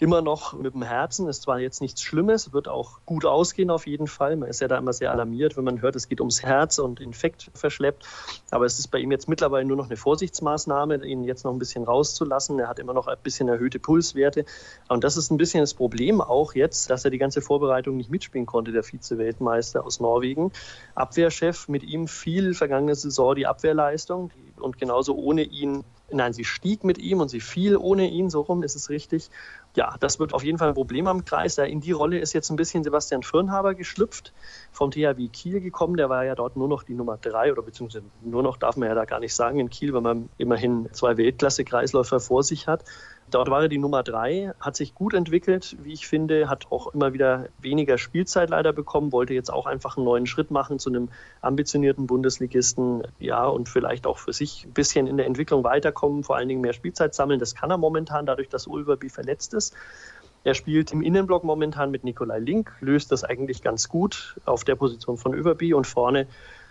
immer noch mit dem Herzen. Ist zwar jetzt nichts Schlimmes, wird auch gut ausgehen auf jeden Fall. Man ist ja da immer sehr alarmiert, wenn man hört, es geht ums Herz und Infekt verschleppt. Aber es ist bei ihm jetzt mittlerweile nur noch eine Vorsichtsmaßnahme, ihn jetzt noch ein bisschen rauszulassen. Er hat immer noch ein bisschen erhöhte Pulswerte. Und das ist ein bisschen das Problem auch jetzt, dass er die ganze Vorbereitung nicht mitspielen konnte, der Vize-Weltmeister aus Norwegen. Abwehrchef mit ihm viel vergangene Saison die Abwehrleistung und genauso ohne ihn Nein, sie stieg mit ihm und sie fiel ohne ihn, so rum ist es richtig. Ja, das wird auf jeden Fall ein Problem am Kreis. In die Rolle ist jetzt ein bisschen Sebastian Firnhaber geschlüpft, vom THW Kiel gekommen. Der war ja dort nur noch die Nummer drei oder beziehungsweise nur noch darf man ja da gar nicht sagen in Kiel, weil man immerhin zwei Weltklasse-Kreisläufer vor sich hat. Dort war er die Nummer drei, hat sich gut entwickelt, wie ich finde, hat auch immer wieder weniger Spielzeit leider bekommen, wollte jetzt auch einfach einen neuen Schritt machen zu einem ambitionierten Bundesligisten, ja, und vielleicht auch für sich ein bisschen in der Entwicklung weiterkommen, vor allen Dingen mehr Spielzeit sammeln. Das kann er momentan, dadurch, dass Ulverby verletzt ist. Er spielt im Innenblock momentan mit Nikolai Link, löst das eigentlich ganz gut auf der Position von Överby und vorne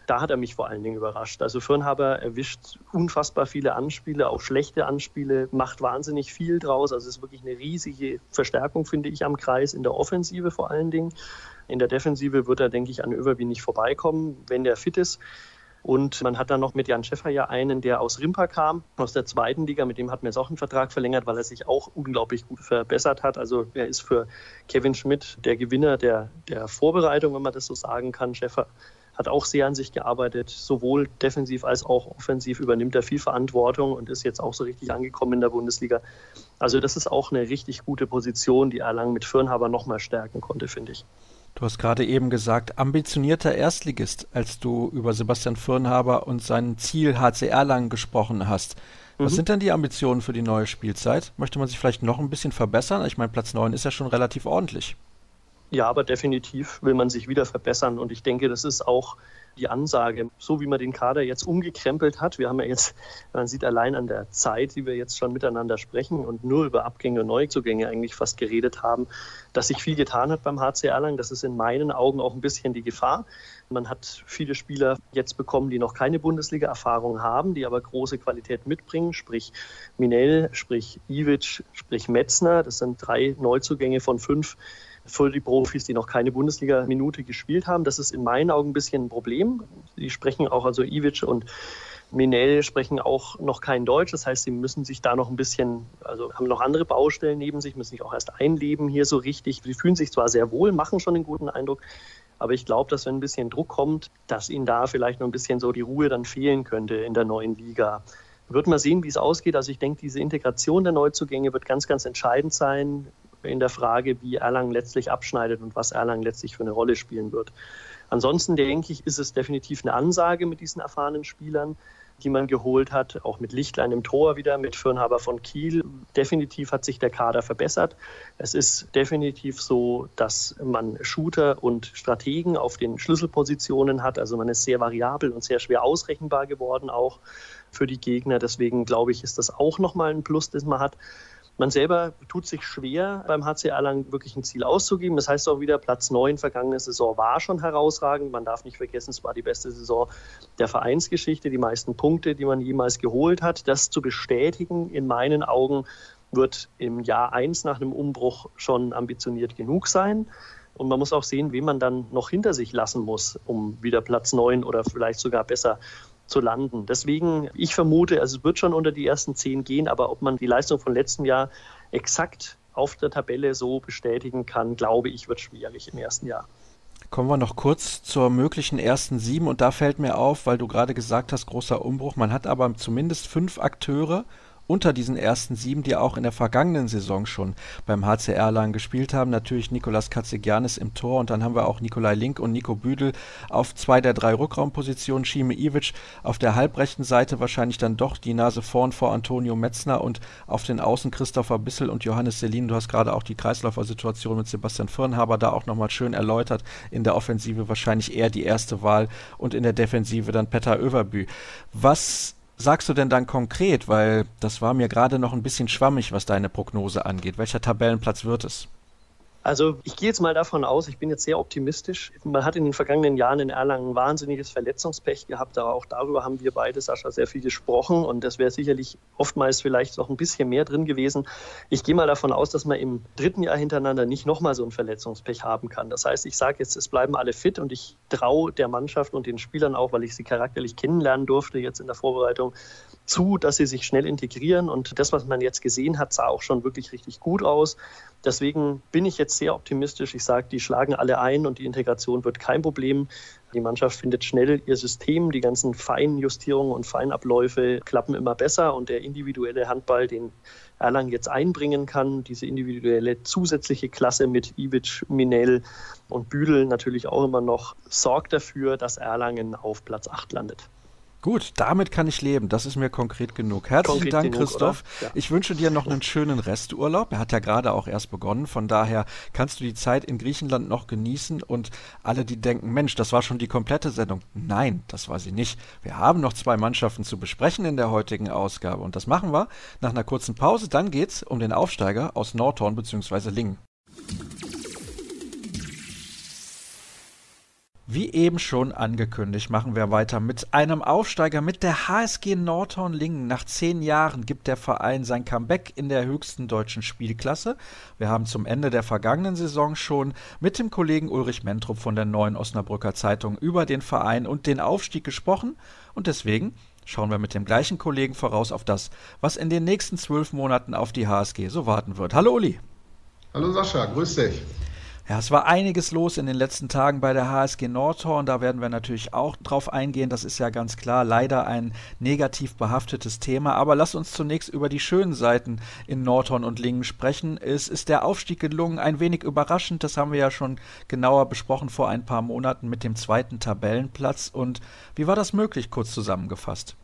da hat er mich vor allen Dingen überrascht. Also Firnhaber erwischt unfassbar viele Anspiele, auch schlechte Anspiele, macht wahnsinnig viel draus. Also es ist wirklich eine riesige Verstärkung, finde ich, am Kreis, in der Offensive vor allen Dingen. In der Defensive wird er, denke ich, an Överby nicht vorbeikommen, wenn der fit ist. Und man hat dann noch mit Jan Schäffer ja einen, der aus Rimpa kam, aus der zweiten Liga. Mit dem hat man jetzt auch einen Vertrag verlängert, weil er sich auch unglaublich gut verbessert hat. Also er ist für Kevin Schmidt der Gewinner der, der Vorbereitung, wenn man das so sagen kann. Schäffer hat auch sehr an sich gearbeitet, sowohl defensiv als auch offensiv übernimmt er viel Verantwortung und ist jetzt auch so richtig angekommen in der Bundesliga. Also das ist auch eine richtig gute Position, die Erlangen mit Firnhaber nochmal stärken konnte, finde ich. Du hast gerade eben gesagt, ambitionierter Erstligist, als du über Sebastian Firnhaber und sein Ziel HC Erlangen gesprochen hast. Was mhm. sind denn die Ambitionen für die neue Spielzeit? Möchte man sich vielleicht noch ein bisschen verbessern? Ich meine, Platz 9 ist ja schon relativ ordentlich. Ja, aber definitiv will man sich wieder verbessern. Und ich denke, das ist auch die Ansage. So wie man den Kader jetzt umgekrempelt hat, wir haben ja jetzt, man sieht allein an der Zeit, die wir jetzt schon miteinander sprechen und nur über Abgänge und Neuzugänge eigentlich fast geredet haben, dass sich viel getan hat beim HC Erlangen. Das ist in meinen Augen auch ein bisschen die Gefahr. Man hat viele Spieler jetzt bekommen, die noch keine Bundesliga-Erfahrung haben, die aber große Qualität mitbringen, sprich Minell, sprich Ivic, sprich Metzner. Das sind drei Neuzugänge von fünf für die Profis, die noch keine Bundesliga-Minute gespielt haben. Das ist in meinen Augen ein bisschen ein Problem. Die sprechen auch, also Ivic und Minel sprechen auch noch kein Deutsch. Das heißt, sie müssen sich da noch ein bisschen, also haben noch andere Baustellen neben sich, müssen sich auch erst einleben hier so richtig. Sie fühlen sich zwar sehr wohl, machen schon einen guten Eindruck, aber ich glaube, dass wenn ein bisschen Druck kommt, dass ihnen da vielleicht noch ein bisschen so die Ruhe dann fehlen könnte in der neuen Liga. Wird man sehen, wie es ausgeht. Also ich denke, diese Integration der Neuzugänge wird ganz, ganz entscheidend sein in der Frage, wie Erlangen letztlich abschneidet und was Erlangen letztlich für eine Rolle spielen wird. Ansonsten denke ich, ist es definitiv eine Ansage mit diesen erfahrenen Spielern, die man geholt hat, auch mit Lichtlein im Tor wieder, mit Firnhaber von Kiel. Definitiv hat sich der Kader verbessert. Es ist definitiv so, dass man Shooter und Strategen auf den Schlüsselpositionen hat. Also man ist sehr variabel und sehr schwer ausrechenbar geworden auch für die Gegner. Deswegen glaube ich, ist das auch nochmal ein Plus, das man hat. Man selber tut sich schwer, beim HC Erlangen wirklich ein Ziel auszugeben. Das heißt auch wieder, Platz 9 vergangene Saison war schon herausragend. Man darf nicht vergessen, es war die beste Saison der Vereinsgeschichte, die meisten Punkte, die man jemals geholt hat. Das zu bestätigen, in meinen Augen, wird im Jahr 1 nach einem Umbruch schon ambitioniert genug sein. Und man muss auch sehen, wen man dann noch hinter sich lassen muss, um wieder Platz 9 oder vielleicht sogar besser zu landen. Deswegen, ich vermute, also es wird schon unter die ersten zehn gehen, aber ob man die Leistung von letztem Jahr exakt auf der Tabelle so bestätigen kann, glaube ich, wird schwierig im ersten Jahr. Kommen wir noch kurz zur möglichen ersten sieben und da fällt mir auf, weil du gerade gesagt hast, großer Umbruch, man hat aber zumindest fünf Akteure unter diesen ersten sieben, die auch in der vergangenen Saison schon beim HCR Erlangen gespielt haben. Natürlich Nikolas Katzigianis im Tor und dann haben wir auch Nikolai Link und Nico Büdel auf zwei der drei Rückraumpositionen. Schime Ivic auf der halbrechten Seite wahrscheinlich dann doch die Nase vorn vor Antonio Metzner und auf den Außen Christopher Bissel und Johannes Selin. Du hast gerade auch die Kreisläufer-Situation mit Sebastian Firnhaber da auch nochmal schön erläutert. In der Offensive wahrscheinlich eher die erste Wahl und in der Defensive dann Petter Överbü. Was sagst du denn dann konkret? Weil das war mir gerade noch ein bisschen schwammig, was deine Prognose angeht. Welcher Tabellenplatz wird es? Also ich gehe jetzt mal davon aus, ich bin jetzt sehr optimistisch. Man hat in den vergangenen Jahren in Erlangen wahnsinniges Verletzungspech gehabt, aber auch darüber haben wir beide, Sascha, sehr viel gesprochen und das wäre sicherlich oftmals vielleicht noch ein bisschen mehr drin gewesen. Ich gehe mal davon aus, dass man im dritten Jahr hintereinander nicht nochmal so ein Verletzungspech haben kann. Das heißt, ich sage jetzt, es bleiben alle fit und ich traue der Mannschaft und den Spielern auch, weil ich sie charakterlich kennenlernen durfte jetzt in der Vorbereitung, zu, dass sie sich schnell integrieren und das, was man jetzt gesehen hat, sah auch schon wirklich richtig gut aus. Deswegen bin ich jetzt sehr optimistisch. Ich sage, die schlagen alle ein und die Integration wird kein Problem. Die Mannschaft findet schnell ihr System, die ganzen Feinjustierungen und Feinabläufe klappen immer besser und der individuelle Handball, den Erlangen jetzt einbringen kann, diese individuelle zusätzliche Klasse mit Ivic, Minel und Büdel natürlich auch immer noch, sorgt dafür, dass Erlangen auf Platz 8 landet. Gut, damit kann ich leben. Das ist mir konkret genug. Herzlichen konkret Dank, genug, Christoph. Ja. Ich wünsche dir noch einen schönen Resturlaub. Er hat ja gerade auch erst begonnen. Von daher kannst du die Zeit in Griechenland noch genießen. Und alle, die denken, Mensch, das war schon die komplette Sendung. Nein, das war sie nicht. Wir haben noch zwei Mannschaften zu besprechen in der heutigen Ausgabe. Und das machen wir nach einer kurzen Pause. Dann geht's um den Aufsteiger aus Nordhorn bzw. Lingen. Wie eben schon angekündigt, machen wir weiter mit einem Aufsteiger mit der HSG Nordhorn-Lingen. Nach zehn Jahren gibt der Verein sein Comeback in der höchsten deutschen Spielklasse. Wir haben zum Ende der vergangenen Saison schon mit dem Kollegen Ulrich Mentrup von der Neuen Osnabrücker Zeitung über den Verein und den Aufstieg gesprochen. Und deswegen schauen wir mit dem gleichen Kollegen voraus auf das, was in den nächsten zwölf Monaten auf die HSG so warten wird. Hallo Uli. Hallo Sascha, grüß dich. Ja, es war einiges los in den letzten Tagen bei der HSG Nordhorn. Da werden wir natürlich auch drauf eingehen. Das ist ja ganz klar leider ein negativ behaftetes Thema. Aber lass uns zunächst über die schönen Seiten in Nordhorn und Lingen sprechen. Es ist der Aufstieg gelungen, ein wenig überraschend. Das haben wir ja schon genauer besprochen vor ein paar Monaten mit dem zweiten Tabellenplatz. Und wie war das möglich, kurz zusammengefasst?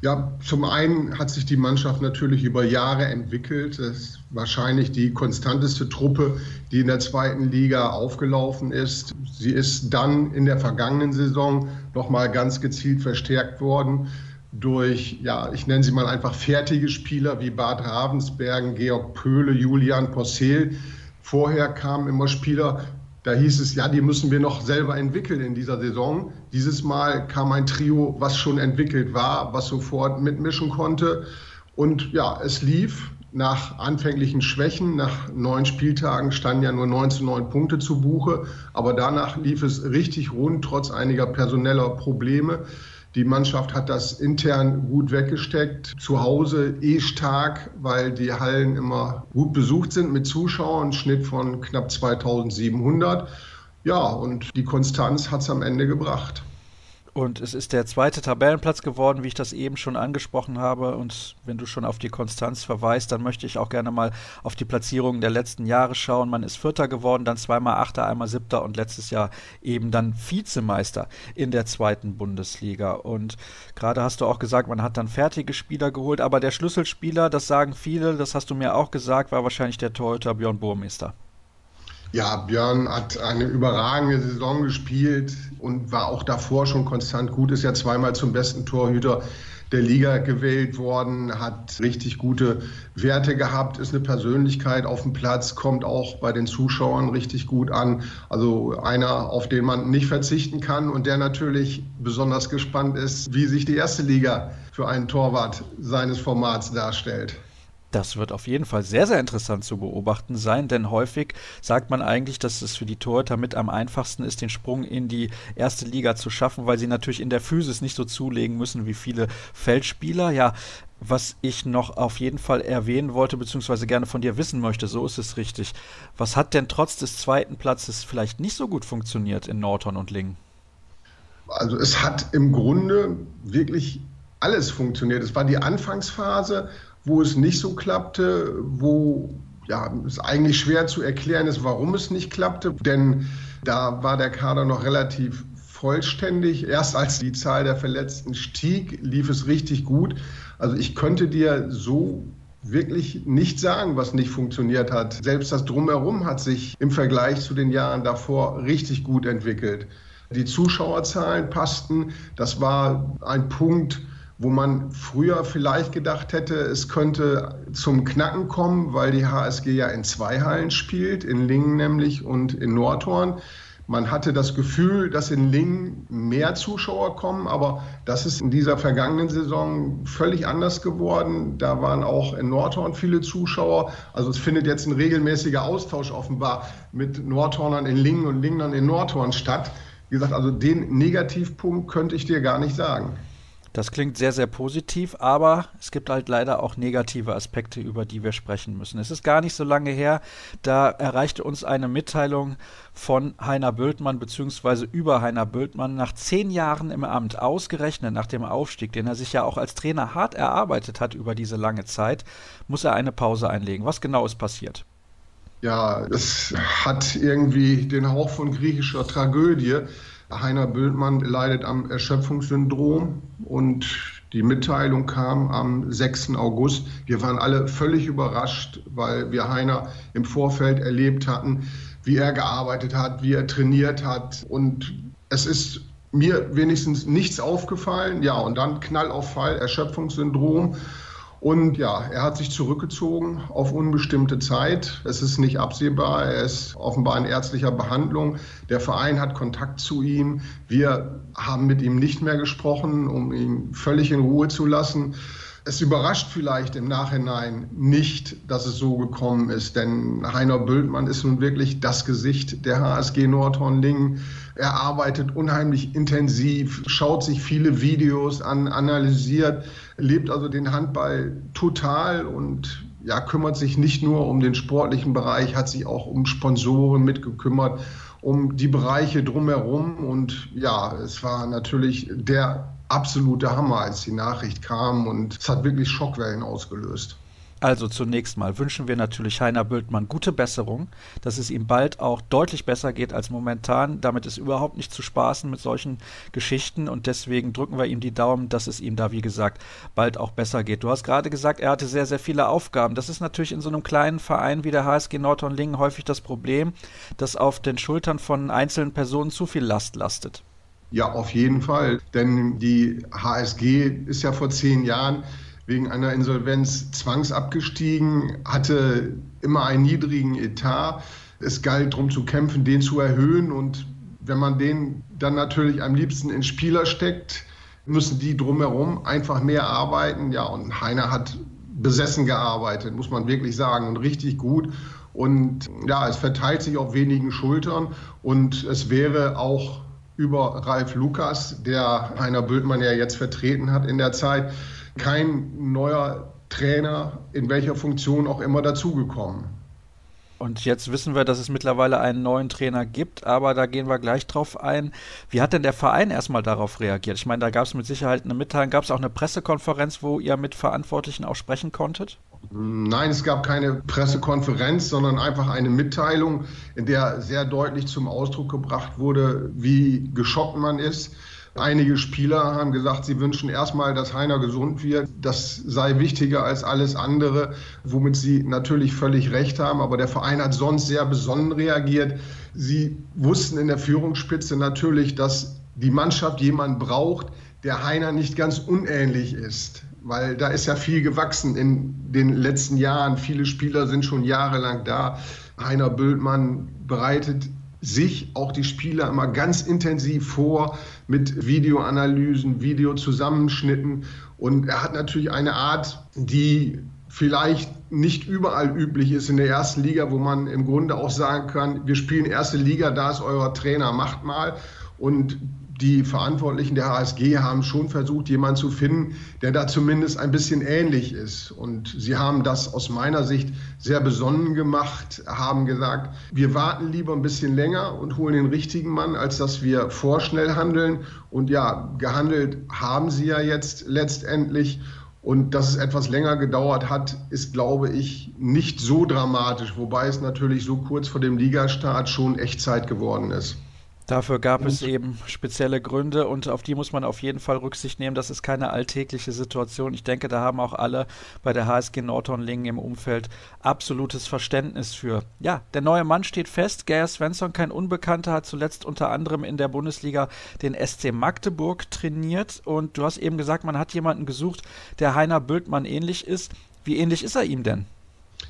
Ja, zum einen hat sich die Mannschaft natürlich über Jahre entwickelt. Das ist wahrscheinlich die konstanteste Truppe, die in der zweiten Liga aufgelaufen ist. Sie ist dann in der vergangenen Saison nochmal ganz gezielt verstärkt worden durch, ja, ich nenne sie mal einfach fertige Spieler wie Bad Ravensbergen, Georg Pöhle, Julian Possel. Vorher kamen immer Spieler, da hieß es, ja, die müssen wir noch selber entwickeln in dieser Saison. Dieses Mal kam ein Trio, was schon entwickelt war, was sofort mitmischen konnte. Und ja, es lief nach anfänglichen Schwächen. Nach neun Spieltagen standen ja nur 9 zu 9 Punkte zu Buche. Aber danach lief es richtig rund, trotz einiger personeller Probleme. Die Mannschaft hat das intern gut weggesteckt. Zu Hause eh stark, weil die Hallen immer gut besucht sind mit Zuschauern, Schnitt von knapp 2700. Ja, und die Konstanz hat es am Ende gebracht. Und es ist der zweite Tabellenplatz geworden, wie ich das eben schon angesprochen habe. Und wenn du schon auf die Konstanz verweist, dann möchte ich auch gerne mal auf die Platzierungen der letzten Jahre schauen. Man ist Vierter geworden, dann zweimal Achter, einmal Siebter und letztes Jahr eben dann Vizemeister in der zweiten Bundesliga. Und gerade hast du auch gesagt, man hat dann fertige Spieler geholt. Aber der Schlüsselspieler, das sagen viele, das hast du mir auch gesagt, war wahrscheinlich der Torhüter Björn Burmeister. Ja, Björn hat eine überragende Saison gespielt und war auch davor schon konstant gut, ist ja zweimal zum besten Torhüter der Liga gewählt worden, hat richtig gute Werte gehabt, ist eine Persönlichkeit auf dem Platz, kommt auch bei den Zuschauern richtig gut an. Also einer, auf den man nicht verzichten kann und der natürlich besonders gespannt ist, wie sich die erste Liga für einen Torwart seines Formats darstellt. Das wird auf jeden Fall sehr, sehr interessant zu beobachten sein, denn häufig sagt man eigentlich, dass es für die Torhüter mit am einfachsten ist, den Sprung in die erste Liga zu schaffen, weil sie natürlich in der Physis nicht so zulegen müssen wie viele Feldspieler. Ja, was ich noch auf jeden Fall erwähnen wollte, beziehungsweise gerne von dir wissen möchte, so ist es richtig. Was hat denn trotz des zweiten Platzes vielleicht nicht so gut funktioniert in Norton und Lingen? Also es hat im Grunde wirklich alles funktioniert. Es war die Anfangsphase, wo es nicht so klappte, wo ja, es eigentlich schwer zu erklären ist, warum es nicht klappte, denn da war der Kader noch relativ vollständig. Erst als die Zahl der Verletzten stieg, lief es richtig gut. Also ich könnte dir so wirklich nicht sagen, was nicht funktioniert hat. Selbst das Drumherum hat sich im Vergleich zu den Jahren davor richtig gut entwickelt. Die Zuschauerzahlen passten. Das war ein Punkt, wo man früher vielleicht gedacht hätte, es könnte zum Knacken kommen, weil die HSG ja in zwei Hallen spielt, in Lingen nämlich und in Nordhorn. Man hatte das Gefühl, dass in Lingen mehr Zuschauer kommen, aber das ist in dieser vergangenen Saison völlig anders geworden. Da waren auch in Nordhorn viele Zuschauer. Also es findet jetzt ein regelmäßiger Austausch offenbar mit Nordhornern in Lingen und Lingnern in Nordhorn statt. Wie gesagt, also den Negativpunkt könnte ich dir gar nicht sagen. Das klingt sehr, sehr positiv, aber es gibt halt leider auch negative Aspekte, über die wir sprechen müssen. Es ist gar nicht so lange her, da erreichte uns eine Mitteilung von Heiner Bültmann bzw. über Heiner Bültmann nach zehn Jahren im Amt, ausgerechnet nach dem Aufstieg, den er sich ja auch als Trainer hart erarbeitet hat über diese lange Zeit, muss er eine Pause einlegen. Was genau ist passiert? Ja, es hat irgendwie den Hauch von griechischer Tragödie. Heiner Bültmann leidet am Erschöpfungssyndrom und die Mitteilung kam am 6. August. Wir waren alle völlig überrascht, weil wir Heiner im Vorfeld erlebt hatten, wie er gearbeitet hat, wie er trainiert hat. Und es ist mir wenigstens nichts aufgefallen. Ja, und dann Knall auf Fall, Erschöpfungssyndrom. Und ja, er hat sich zurückgezogen auf unbestimmte Zeit. Es ist nicht absehbar. Er ist offenbar in ärztlicher Behandlung. Der Verein hat Kontakt zu ihm. Wir haben mit ihm nicht mehr gesprochen, um ihn völlig in Ruhe zu lassen. Es überrascht vielleicht im Nachhinein nicht, dass es so gekommen ist, denn Heiner Bültmann ist nun wirklich das Gesicht der HSG Nordhorn-Lingen. Er arbeitet unheimlich intensiv, schaut sich viele Videos an, analysiert, lebt also den Handball total und ja, kümmert sich nicht nur um den sportlichen Bereich, hat sich auch um Sponsoren mitgekümmert, um die Bereiche drumherum. Und ja, es war natürlich der absolute Hammer, als die Nachricht kam und es hat wirklich Schockwellen ausgelöst. Also zunächst mal wünschen wir natürlich Heiner Bültmann gute Besserung, dass es ihm bald auch deutlich besser geht als momentan. Damit ist überhaupt nicht zu spaßen mit solchen Geschichten und deswegen drücken wir ihm die Daumen, dass es ihm da, wie gesagt, bald auch besser geht. Du hast gerade gesagt, er hatte sehr, sehr viele Aufgaben. Das ist natürlich in so einem kleinen Verein wie der HSG Nordhorn-Lingen häufig das Problem, dass auf den Schultern von einzelnen Personen zu viel Last lastet. Ja, auf jeden Fall. Denn die HSG ist ja vor zehn Jahren wegen einer Insolvenz zwangsabgestiegen, hatte immer einen niedrigen Etat. Es galt darum zu kämpfen, den zu erhöhen. Und wenn man den dann natürlich am liebsten in Spieler steckt, müssen die drumherum einfach mehr arbeiten. Ja, und Heiner hat besessen gearbeitet, muss man wirklich sagen, und richtig gut. Und ja, es verteilt sich auf wenigen Schultern und es wäre auch über Ralf Lukas, der Heiner Bültmann ja jetzt vertreten hat in der Zeit, kein neuer Trainer in welcher Funktion auch immer dazugekommen. Und jetzt wissen wir, dass es mittlerweile einen neuen Trainer gibt, aber da gehen wir gleich drauf ein. Wie hat denn der Verein erstmal darauf reagiert? Ich meine, da gab es mit Sicherheit eine Mitteilung, gab es auch eine Pressekonferenz, wo ihr mit Verantwortlichen auch sprechen konntet? Nein, es gab keine Pressekonferenz, sondern einfach eine Mitteilung, in der sehr deutlich zum Ausdruck gebracht wurde, wie geschockt man ist. Einige Spieler haben gesagt, sie wünschen erstmal, dass Heiner gesund wird. Das sei wichtiger als alles andere, womit sie natürlich völlig recht haben. Aber der Verein hat sonst sehr besonnen reagiert. Sie wussten in der Führungsspitze natürlich, dass die Mannschaft jemanden braucht, der Heiner nicht ganz unähnlich ist weil da ist ja viel gewachsen in den letzten Jahren. Viele Spieler sind schon jahrelang da. Heiner Bültmann bereitet sich auch die Spieler immer ganz intensiv vor mit Videoanalysen, Videozusammenschnitten. Und er hat natürlich eine Art, die vielleicht nicht überall üblich ist in der ersten Liga, wo man im Grunde auch sagen kann, wir spielen erste Liga, da ist euer Trainer, macht mal. Und die Verantwortlichen der HSG haben schon versucht, jemanden zu finden, der da zumindest ein bisschen ähnlich ist. Und sie haben das aus meiner Sicht sehr besonnen gemacht, haben gesagt, wir warten lieber ein bisschen länger und holen den richtigen Mann, als dass wir vorschnell handeln. Und ja, gehandelt haben sie ja jetzt letztendlich. Und dass es etwas länger gedauert hat, ist, glaube ich, nicht so dramatisch, wobei es natürlich so kurz vor dem Ligastart schon Echtzeit geworden ist. Dafür gab es eben spezielle Gründe und auf die muss man auf jeden Fall Rücksicht nehmen. Das ist keine alltägliche Situation. Ich denke, da haben auch alle bei der HSG Nordhornlingen im Umfeld absolutes Verständnis für. Ja, der neue Mann steht fest. Geir Svensson, kein Unbekannter, hat zuletzt unter anderem in der Bundesliga den SC Magdeburg trainiert und du hast eben gesagt, man hat jemanden gesucht, der Heiner Bültmann ähnlich ist. Wie ähnlich ist er ihm denn?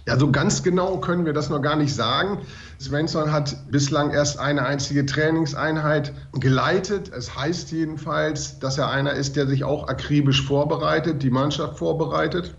Ja, so ganz genau können wir das noch gar nicht sagen. Svensson hat bislang erst eine einzige Trainingseinheit geleitet. Es heißt jedenfalls, dass er einer ist, der sich auch akribisch vorbereitet, die Mannschaft vorbereitet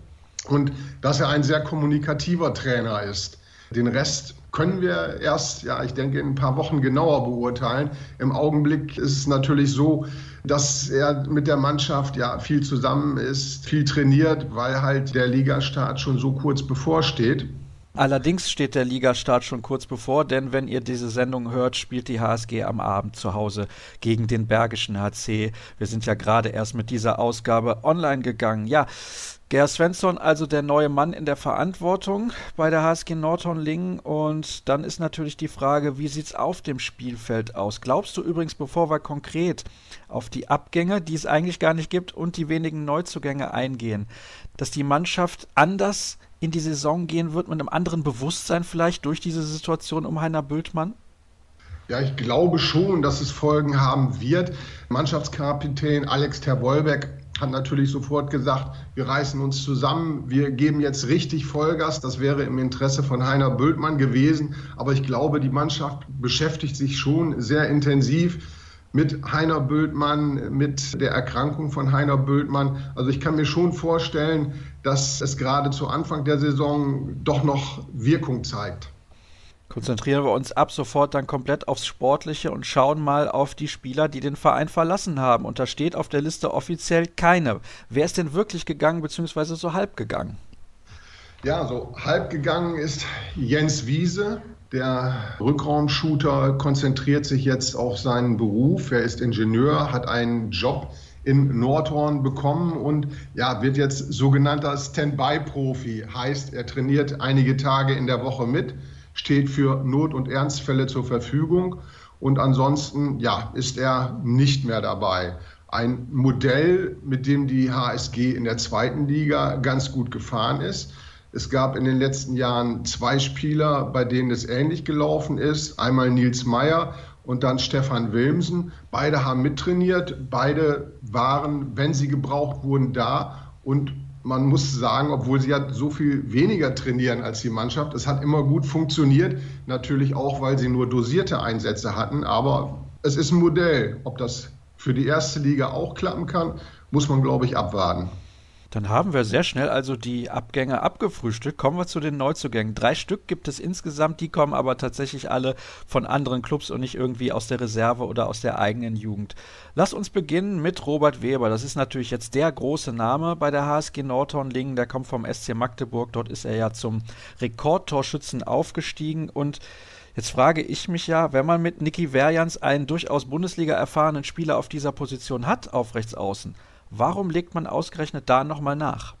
und dass er ein sehr kommunikativer Trainer ist. Den Rest können wir erst, ja, ich denke, in ein paar Wochen genauer beurteilen. Im Augenblick ist es natürlich so, dass er mit der Mannschaft ja viel zusammen ist, viel trainiert, weil halt der Ligastart schon so kurz bevorsteht. Allerdings steht der Ligastart schon kurz bevor, denn wenn ihr diese Sendung hört, spielt die HSG am Abend zu Hause gegen den Bergischen HC. Wir sind ja gerade erst mit dieser Ausgabe online gegangen. Ja, Ger Svensson, also der neue Mann in der Verantwortung bei der HSG Nordhorn-Lingen. Und dann ist natürlich die Frage, wie sieht es auf dem Spielfeld aus? Glaubst du übrigens, bevor wir konkret auf die Abgänge, die es eigentlich gar nicht gibt, und die wenigen Neuzugänge eingehen, dass die Mannschaft anders in die Saison gehen wird, mit einem anderen Bewusstsein vielleicht durch diese Situation um Heiner Bültmann? Ja, ich glaube schon, dass es Folgen haben wird. Mannschaftskapitän Alex Terwolbeck hat natürlich sofort gesagt, wir reißen uns zusammen, wir geben jetzt richtig Vollgas. Das wäre im Interesse von Heiner Bültmann gewesen. Aber ich glaube, die Mannschaft beschäftigt sich schon sehr intensiv mit Heiner Bültmann, mit der Erkrankung von Heiner Bültmann. Also ich kann mir schon vorstellen, dass es gerade zu Anfang der Saison doch noch Wirkung zeigt. Konzentrieren wir uns ab sofort dann komplett aufs Sportliche und schauen mal auf die Spieler, die den Verein verlassen haben. Und da steht auf der Liste offiziell keine. Wer ist denn wirklich gegangen, beziehungsweise so halb gegangen? Ja, so halb gegangen ist Jens Wiese. Der Rückraumshooter konzentriert sich jetzt auf seinen Beruf. Er ist Ingenieur, hat einen Job in Nordhorn bekommen und ja, wird jetzt sogenannter Standby-Profi. Heißt, er trainiert einige Tage in der Woche mit steht für Not- und Ernstfälle zur Verfügung und ansonsten ja, ist er nicht mehr dabei. Ein Modell, mit dem die HSG in der zweiten Liga ganz gut gefahren ist. Es gab in den letzten Jahren zwei Spieler, bei denen es ähnlich gelaufen ist. Einmal Nils Meyer und dann Stefan Wilmsen. Beide haben mittrainiert, beide waren, wenn sie gebraucht wurden, da und man muss sagen, obwohl sie ja so viel weniger trainieren als die Mannschaft, es hat immer gut funktioniert. Natürlich auch, weil sie nur dosierte Einsätze hatten. Aber es ist ein Modell. Ob das für die erste Liga auch klappen kann, muss man, glaube ich, abwarten. Dann haben wir sehr schnell also die Abgänge abgefrühstückt. Kommen wir zu den Neuzugängen. Drei Stück gibt es insgesamt, die kommen aber tatsächlich alle von anderen Clubs und nicht irgendwie aus der Reserve oder aus der eigenen Jugend. Lass uns beginnen mit Robert Weber. Das ist natürlich jetzt der große Name bei der HSG Nordhorn-Lingen. Der kommt vom SC Magdeburg. Dort ist er ja zum Rekordtorschützen aufgestiegen und Jetzt frage ich mich ja, wenn man mit Niki Verjans einen durchaus Bundesliga erfahrenen Spieler auf dieser Position hat, auf Rechtsaußen, Warum legt man ausgerechnet da nochmal nach?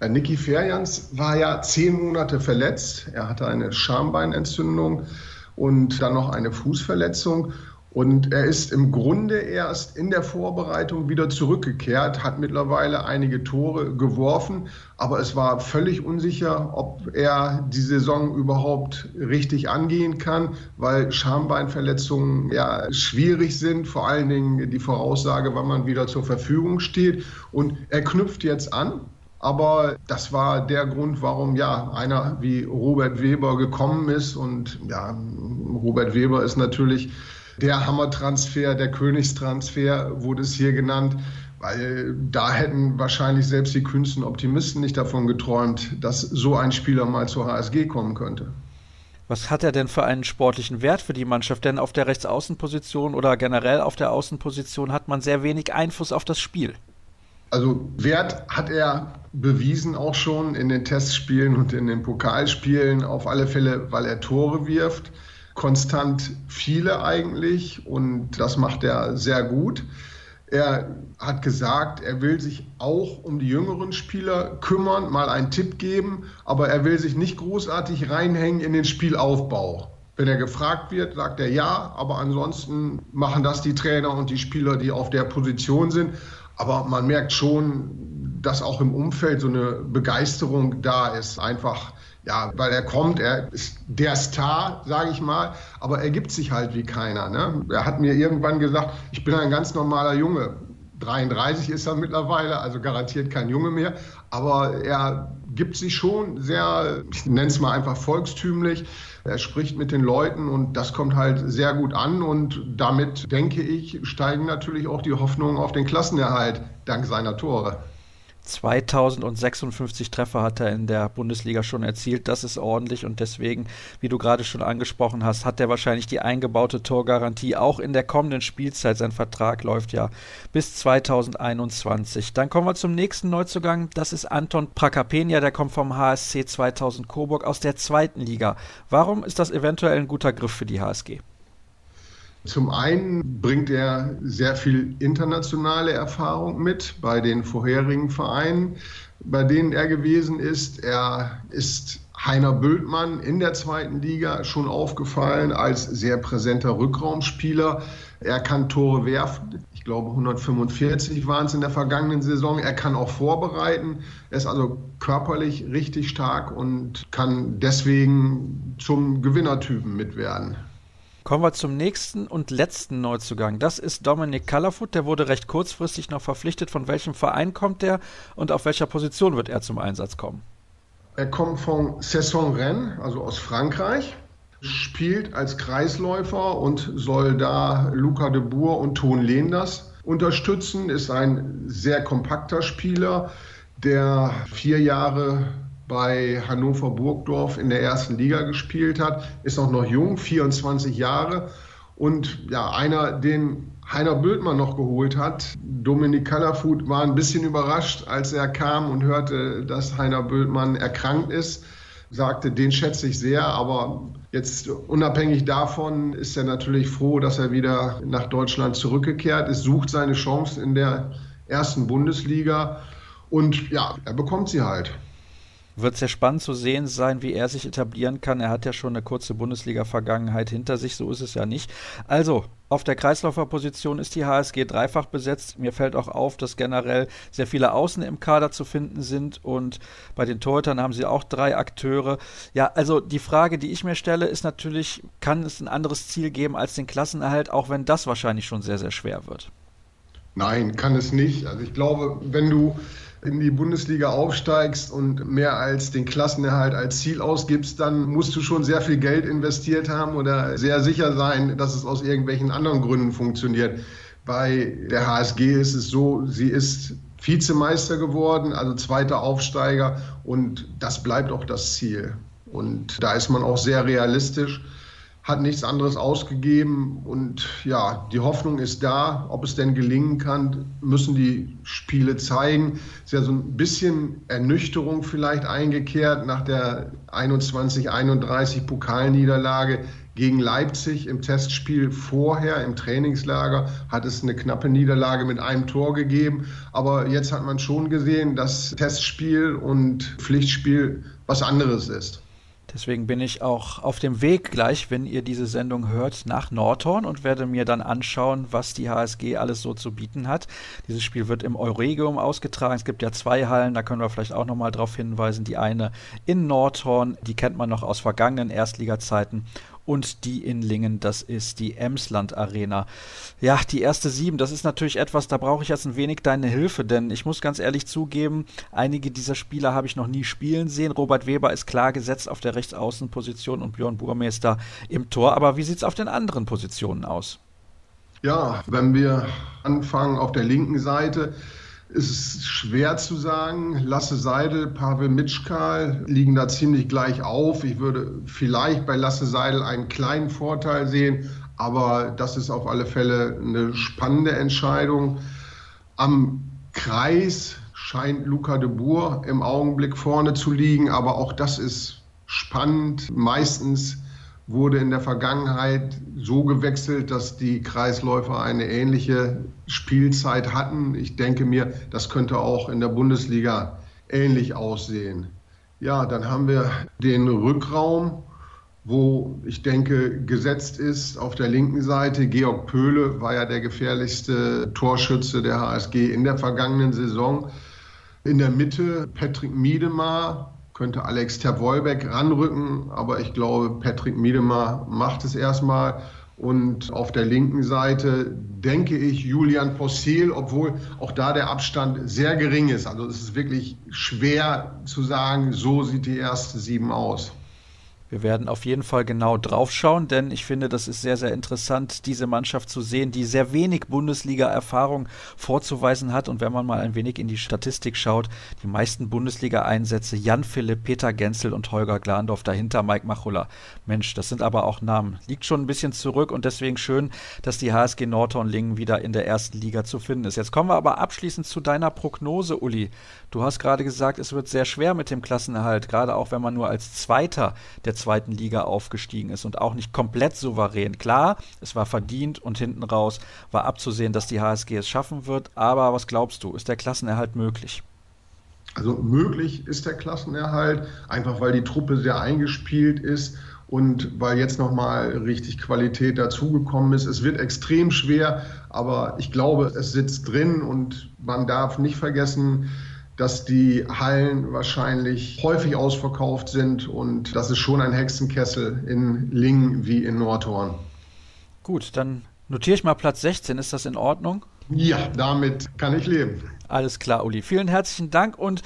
Niki Ferjans war ja zehn Monate verletzt. Er hatte eine Schambeinentzündung und dann noch eine Fußverletzung. Und er ist im Grunde erst in der Vorbereitung wieder zurückgekehrt, hat mittlerweile einige Tore geworfen, aber es war völlig unsicher, ob er die Saison überhaupt richtig angehen kann, weil Schambeinverletzungen ja schwierig sind, vor allen Dingen die Voraussage, wann man wieder zur Verfügung steht. Und er knüpft jetzt an, aber das war der Grund, warum ja einer wie Robert Weber gekommen ist. Und ja, Robert Weber ist natürlich der Hammertransfer, der Königstransfer wurde es hier genannt, weil da hätten wahrscheinlich selbst die kühnsten Optimisten nicht davon geträumt, dass so ein Spieler mal zur HSG kommen könnte. Was hat er denn für einen sportlichen Wert für die Mannschaft? Denn auf der Rechtsaußenposition oder generell auf der Außenposition hat man sehr wenig Einfluss auf das Spiel. Also Wert hat er bewiesen auch schon in den Testspielen und in den Pokalspielen, auf alle Fälle, weil er Tore wirft konstant viele eigentlich und das macht er sehr gut. Er hat gesagt, er will sich auch um die jüngeren Spieler kümmern, mal einen Tipp geben, aber er will sich nicht großartig reinhängen in den Spielaufbau. Wenn er gefragt wird, sagt er ja, aber ansonsten machen das die Trainer und die Spieler, die auf der Position sind. Aber man merkt schon, dass auch im Umfeld so eine Begeisterung da ist. Einfach, ja, weil er kommt, er ist der Star, sage ich mal, aber er gibt sich halt wie keiner. Ne? Er hat mir irgendwann gesagt, ich bin ein ganz normaler Junge. 33 ist er mittlerweile, also garantiert kein Junge mehr. Aber er gibt sich schon sehr, ich nenne es mal einfach volkstümlich. Er spricht mit den Leuten und das kommt halt sehr gut an. Und damit, denke ich, steigen natürlich auch die Hoffnungen auf den Klassenerhalt dank seiner Tore. 2056 Treffer hat er in der Bundesliga schon erzielt. Das ist ordentlich und deswegen, wie du gerade schon angesprochen hast, hat er wahrscheinlich die eingebaute Torgarantie auch in der kommenden Spielzeit. Sein Vertrag läuft ja bis 2021. Dann kommen wir zum nächsten Neuzugang. Das ist Anton Prakapenia, der kommt vom HSC 2000 Coburg aus der zweiten Liga. Warum ist das eventuell ein guter Griff für die HSG? Zum einen bringt er sehr viel internationale Erfahrung mit bei den vorherigen Vereinen, bei denen er gewesen ist. Er ist Heiner Bültmann in der zweiten Liga schon aufgefallen als sehr präsenter Rückraumspieler. Er kann Tore werfen. Ich glaube, 145 waren es in der vergangenen Saison. Er kann auch vorbereiten. Er ist also körperlich richtig stark und kann deswegen zum Gewinnertypen mitwerden. Kommen wir zum nächsten und letzten Neuzugang. Das ist Dominik Callerfoot. Der wurde recht kurzfristig noch verpflichtet. Von welchem Verein kommt der und auf welcher Position wird er zum Einsatz kommen? Er kommt von Cesson-Rennes, also aus Frankreich, spielt als Kreisläufer und soll da Luca de Boer und Ton Lehenders unterstützen. Ist ein sehr kompakter Spieler, der vier Jahre bei Hannover Burgdorf in der ersten Liga gespielt hat, ist auch noch jung, 24 Jahre. Und ja, einer, den Heiner Bültmann noch geholt hat, Dominik Kallerfuth, war ein bisschen überrascht, als er kam und hörte, dass Heiner Bültmann erkrankt ist. Sagte, den schätze ich sehr, aber jetzt unabhängig davon ist er natürlich froh, dass er wieder nach Deutschland zurückgekehrt ist, sucht seine Chance in der ersten Bundesliga und ja, er bekommt sie halt wird sehr spannend zu sehen sein, wie er sich etablieren kann. Er hat ja schon eine kurze Bundesliga-Vergangenheit hinter sich, so ist es ja nicht. Also, auf der Kreislauferposition ist die HSG dreifach besetzt. Mir fällt auch auf, dass generell sehr viele Außen im Kader zu finden sind und bei den Torhütern haben sie auch drei Akteure. Ja, also die Frage, die ich mir stelle, ist natürlich, kann es ein anderes Ziel geben als den Klassenerhalt, auch wenn das wahrscheinlich schon sehr, sehr schwer wird? Nein, kann es nicht. Also ich glaube, wenn du in die Bundesliga aufsteigst und mehr als den Klassenerhalt als Ziel ausgibst, dann musst du schon sehr viel Geld investiert haben oder sehr sicher sein, dass es aus irgendwelchen anderen Gründen funktioniert. Bei der HSG ist es so, sie ist Vizemeister geworden, also zweiter Aufsteiger und das bleibt auch das Ziel. Und da ist man auch sehr realistisch hat nichts anderes ausgegeben und ja, die Hoffnung ist da. Ob es denn gelingen kann, müssen die Spiele zeigen. Es ist ja so ein bisschen Ernüchterung vielleicht eingekehrt nach der 21-31 Pokalniederlage gegen Leipzig im Testspiel vorher im Trainingslager hat es eine knappe Niederlage mit einem Tor gegeben. Aber jetzt hat man schon gesehen, dass Testspiel und Pflichtspiel was anderes ist. Deswegen bin ich auch auf dem Weg gleich, wenn ihr diese Sendung hört, nach Nordhorn und werde mir dann anschauen, was die HSG alles so zu bieten hat. Dieses Spiel wird im Euregium ausgetragen. Es gibt ja zwei Hallen, da können wir vielleicht auch nochmal darauf hinweisen. Die eine in Nordhorn, die kennt man noch aus vergangenen Erstliga-Zeiten und die in Lingen, das ist die Emsland Arena. Ja, die erste sieben, das ist natürlich etwas, da brauche ich jetzt ein wenig deine Hilfe, denn ich muss ganz ehrlich zugeben, einige dieser Spieler habe ich noch nie spielen sehen. Robert Weber ist klar gesetzt auf der Rechtsaußenposition und Björn Burmeister im Tor, aber wie sieht es auf den anderen Positionen aus? Ja, wenn wir anfangen auf der linken Seite, es ist schwer zu sagen. Lasse Seidel, Pavel Mitschkal liegen da ziemlich gleich auf. Ich würde vielleicht bei Lasse Seidel einen kleinen Vorteil sehen, aber das ist auf alle Fälle eine spannende Entscheidung. Am Kreis scheint Luca de Boer im Augenblick vorne zu liegen, aber auch das ist spannend. Meistens wurde in der Vergangenheit so gewechselt, dass die Kreisläufer eine ähnliche Spielzeit hatten. Ich denke mir, das könnte auch in der Bundesliga ähnlich aussehen. Ja, dann haben wir den Rückraum, wo ich denke, gesetzt ist auf der linken Seite. Georg Pöhle war ja der gefährlichste Torschütze der HSG in der vergangenen Saison. In der Mitte Patrick Miedemar, könnte Alex Terwolbeck ranrücken, aber ich glaube, Patrick Miedemar macht es erstmal. Und auf der linken Seite denke ich Julian Possil, obwohl auch da der Abstand sehr gering ist. Also es ist wirklich schwer zu sagen, so sieht die erste Sieben aus. Wir werden auf jeden Fall genau draufschauen, denn ich finde, das ist sehr, sehr interessant, diese Mannschaft zu sehen, die sehr wenig Bundesliga-Erfahrung vorzuweisen hat. Und wenn man mal ein wenig in die Statistik schaut, die meisten Bundesliga-Einsätze Jan Philipp, Peter Genzel und Holger Glandorf, dahinter Mike Machulla. Mensch, das sind aber auch Namen. Liegt schon ein bisschen zurück und deswegen schön, dass die HSG Nordhorn-Lingen wieder in der ersten Liga zu finden ist. Jetzt kommen wir aber abschließend zu deiner Prognose, Uli. Du hast gerade gesagt, es wird sehr schwer mit dem Klassenerhalt, gerade auch wenn man nur als Zweiter der zweiten Liga aufgestiegen ist und auch nicht komplett souverän. Klar, es war verdient und hinten raus war abzusehen, dass die HSG es schaffen wird. Aber was glaubst du, ist der Klassenerhalt möglich? Also möglich ist der Klassenerhalt, einfach weil die Truppe sehr eingespielt ist und weil jetzt nochmal richtig Qualität dazugekommen ist. Es wird extrem schwer, aber ich glaube, es sitzt drin und man darf nicht vergessen, dass die Hallen wahrscheinlich häufig ausverkauft sind und das ist schon ein Hexenkessel in Lingen wie in Nordhorn. Gut, dann notiere ich mal Platz 16. Ist das in Ordnung? Ja, damit kann ich leben. Alles klar, Uli. Vielen herzlichen Dank und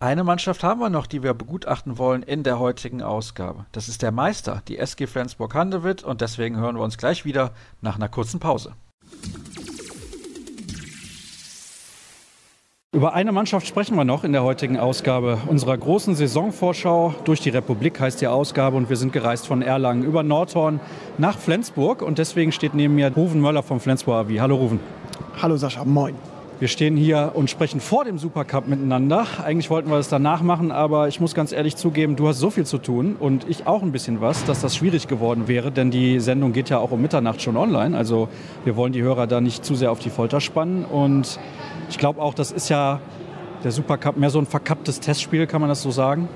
eine Mannschaft haben wir noch, die wir begutachten wollen in der heutigen Ausgabe. Das ist der Meister, die SG Flensburg-Handewitt und deswegen hören wir uns gleich wieder nach einer kurzen Pause. Über eine Mannschaft sprechen wir noch in der heutigen Ausgabe unserer großen Saisonvorschau durch die Republik heißt die Ausgabe und wir sind gereist von Erlangen über Nordhorn nach Flensburg und deswegen steht neben mir Ruven Möller vom Flensburg AV. Hallo Ruven. Hallo Sascha, moin. Wir stehen hier und sprechen vor dem Supercup miteinander. Eigentlich wollten wir das danach machen, aber ich muss ganz ehrlich zugeben, du hast so viel zu tun und ich auch ein bisschen was, dass das schwierig geworden wäre, denn die Sendung geht ja auch um Mitternacht schon online. Also wir wollen die Hörer da nicht zu sehr auf die Folter spannen und ich glaube auch, das ist ja der Supercup mehr so ein verkapptes Testspiel, kann man das so sagen?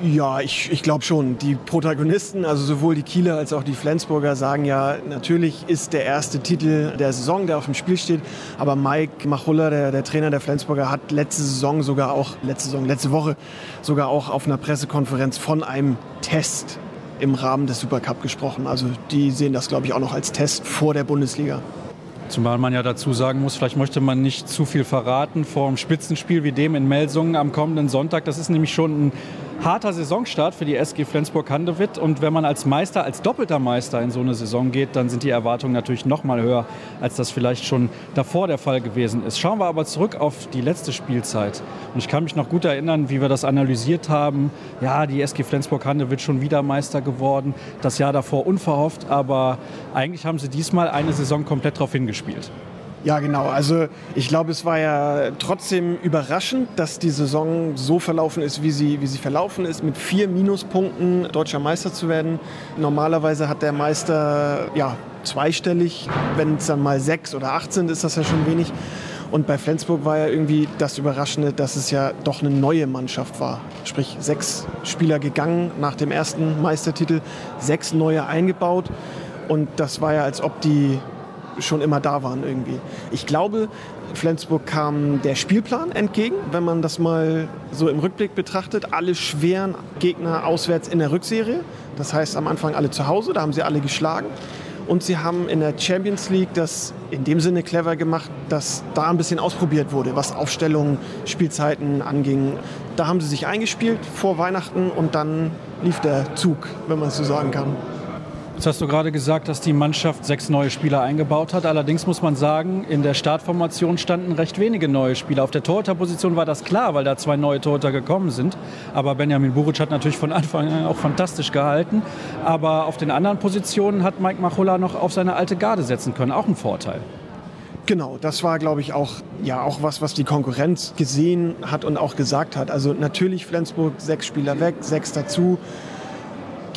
Ja, ich, ich glaube schon. Die Protagonisten, also sowohl die Kieler als auch die Flensburger, sagen ja, natürlich ist der erste Titel der Saison, der auf dem Spiel steht. Aber Mike Machulla, der, der Trainer der Flensburger, hat letzte Saison sogar auch, letzte Saison, letzte Woche sogar auch auf einer Pressekonferenz von einem Test im Rahmen des Supercup gesprochen. Also die sehen das, glaube ich, auch noch als Test vor der Bundesliga. Zumal man ja dazu sagen muss, vielleicht möchte man nicht zu viel verraten vor einem Spitzenspiel wie dem in Melsungen am kommenden Sonntag. Das ist nämlich schon ein harter Saisonstart für die SG Flensburg-Handewitt. Und wenn man als Meister, als doppelter Meister in so eine Saison geht, dann sind die Erwartungen natürlich noch mal höher, als das vielleicht schon davor der Fall gewesen ist. Schauen wir aber zurück auf die letzte Spielzeit. Und ich kann mich noch gut erinnern, wie wir das analysiert haben. Ja, die SG Flensburg-Handewitt schon wieder Meister geworden. Das Jahr davor unverhofft, aber eigentlich haben sie diesmal eine Saison komplett darauf hingespielt. Ja, genau. Also ich glaube, es war ja trotzdem überraschend, dass die Saison so verlaufen ist, wie sie, wie sie verlaufen ist, mit vier Minuspunkten deutscher Meister zu werden. Normalerweise hat der Meister ja zweistellig, wenn es dann mal sechs oder acht sind, ist das ja schon wenig. Und bei Flensburg war ja irgendwie das Überraschende, dass es ja doch eine neue Mannschaft war. Sprich, sechs Spieler gegangen nach dem ersten Meistertitel, sechs neue eingebaut. Und das war ja, als ob die schon immer da waren irgendwie. Ich glaube, Flensburg kam der Spielplan entgegen, wenn man das mal so im Rückblick betrachtet. Alle schweren Gegner auswärts in der Rückserie. Das heißt am Anfang alle zu Hause, da haben sie alle geschlagen. Und sie haben in der Champions League das in dem Sinne clever gemacht, dass da ein bisschen ausprobiert wurde, was Aufstellungen, Spielzeiten anging. Da haben sie sich eingespielt vor Weihnachten und dann lief der Zug, wenn man es so sagen kann. Jetzt hast du gerade gesagt, dass die Mannschaft sechs neue Spieler eingebaut hat. Allerdings muss man sagen, in der Startformation standen recht wenige neue Spieler. Auf der Torhüterposition war das klar, weil da zwei neue Torhüter gekommen sind. Aber Benjamin Buric hat natürlich von Anfang an auch fantastisch gehalten. Aber auf den anderen Positionen hat Mike Machulla noch auf seine alte Garde setzen können. Auch ein Vorteil. Genau, das war, glaube ich, auch, ja, auch was, was die Konkurrenz gesehen hat und auch gesagt hat. Also natürlich Flensburg, sechs Spieler weg, sechs dazu.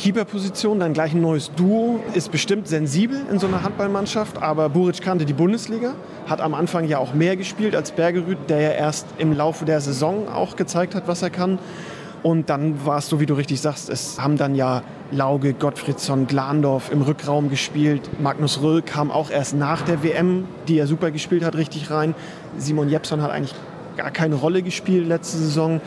Keeper-Position, dann gleich ein neues Duo, ist bestimmt sensibel in so einer Handballmannschaft, aber Buric kannte die Bundesliga, hat am Anfang ja auch mehr gespielt als Bergerüth, der ja erst im Laufe der Saison auch gezeigt hat, was er kann. Und dann war es so, wie du richtig sagst, es haben dann ja Lauge, Gottfriedsson, Glandorf im Rückraum gespielt. Magnus Röll kam auch erst nach der WM, die er super gespielt hat, richtig rein. Simon Jepson hat eigentlich gar keine Rolle gespielt letzte Saison.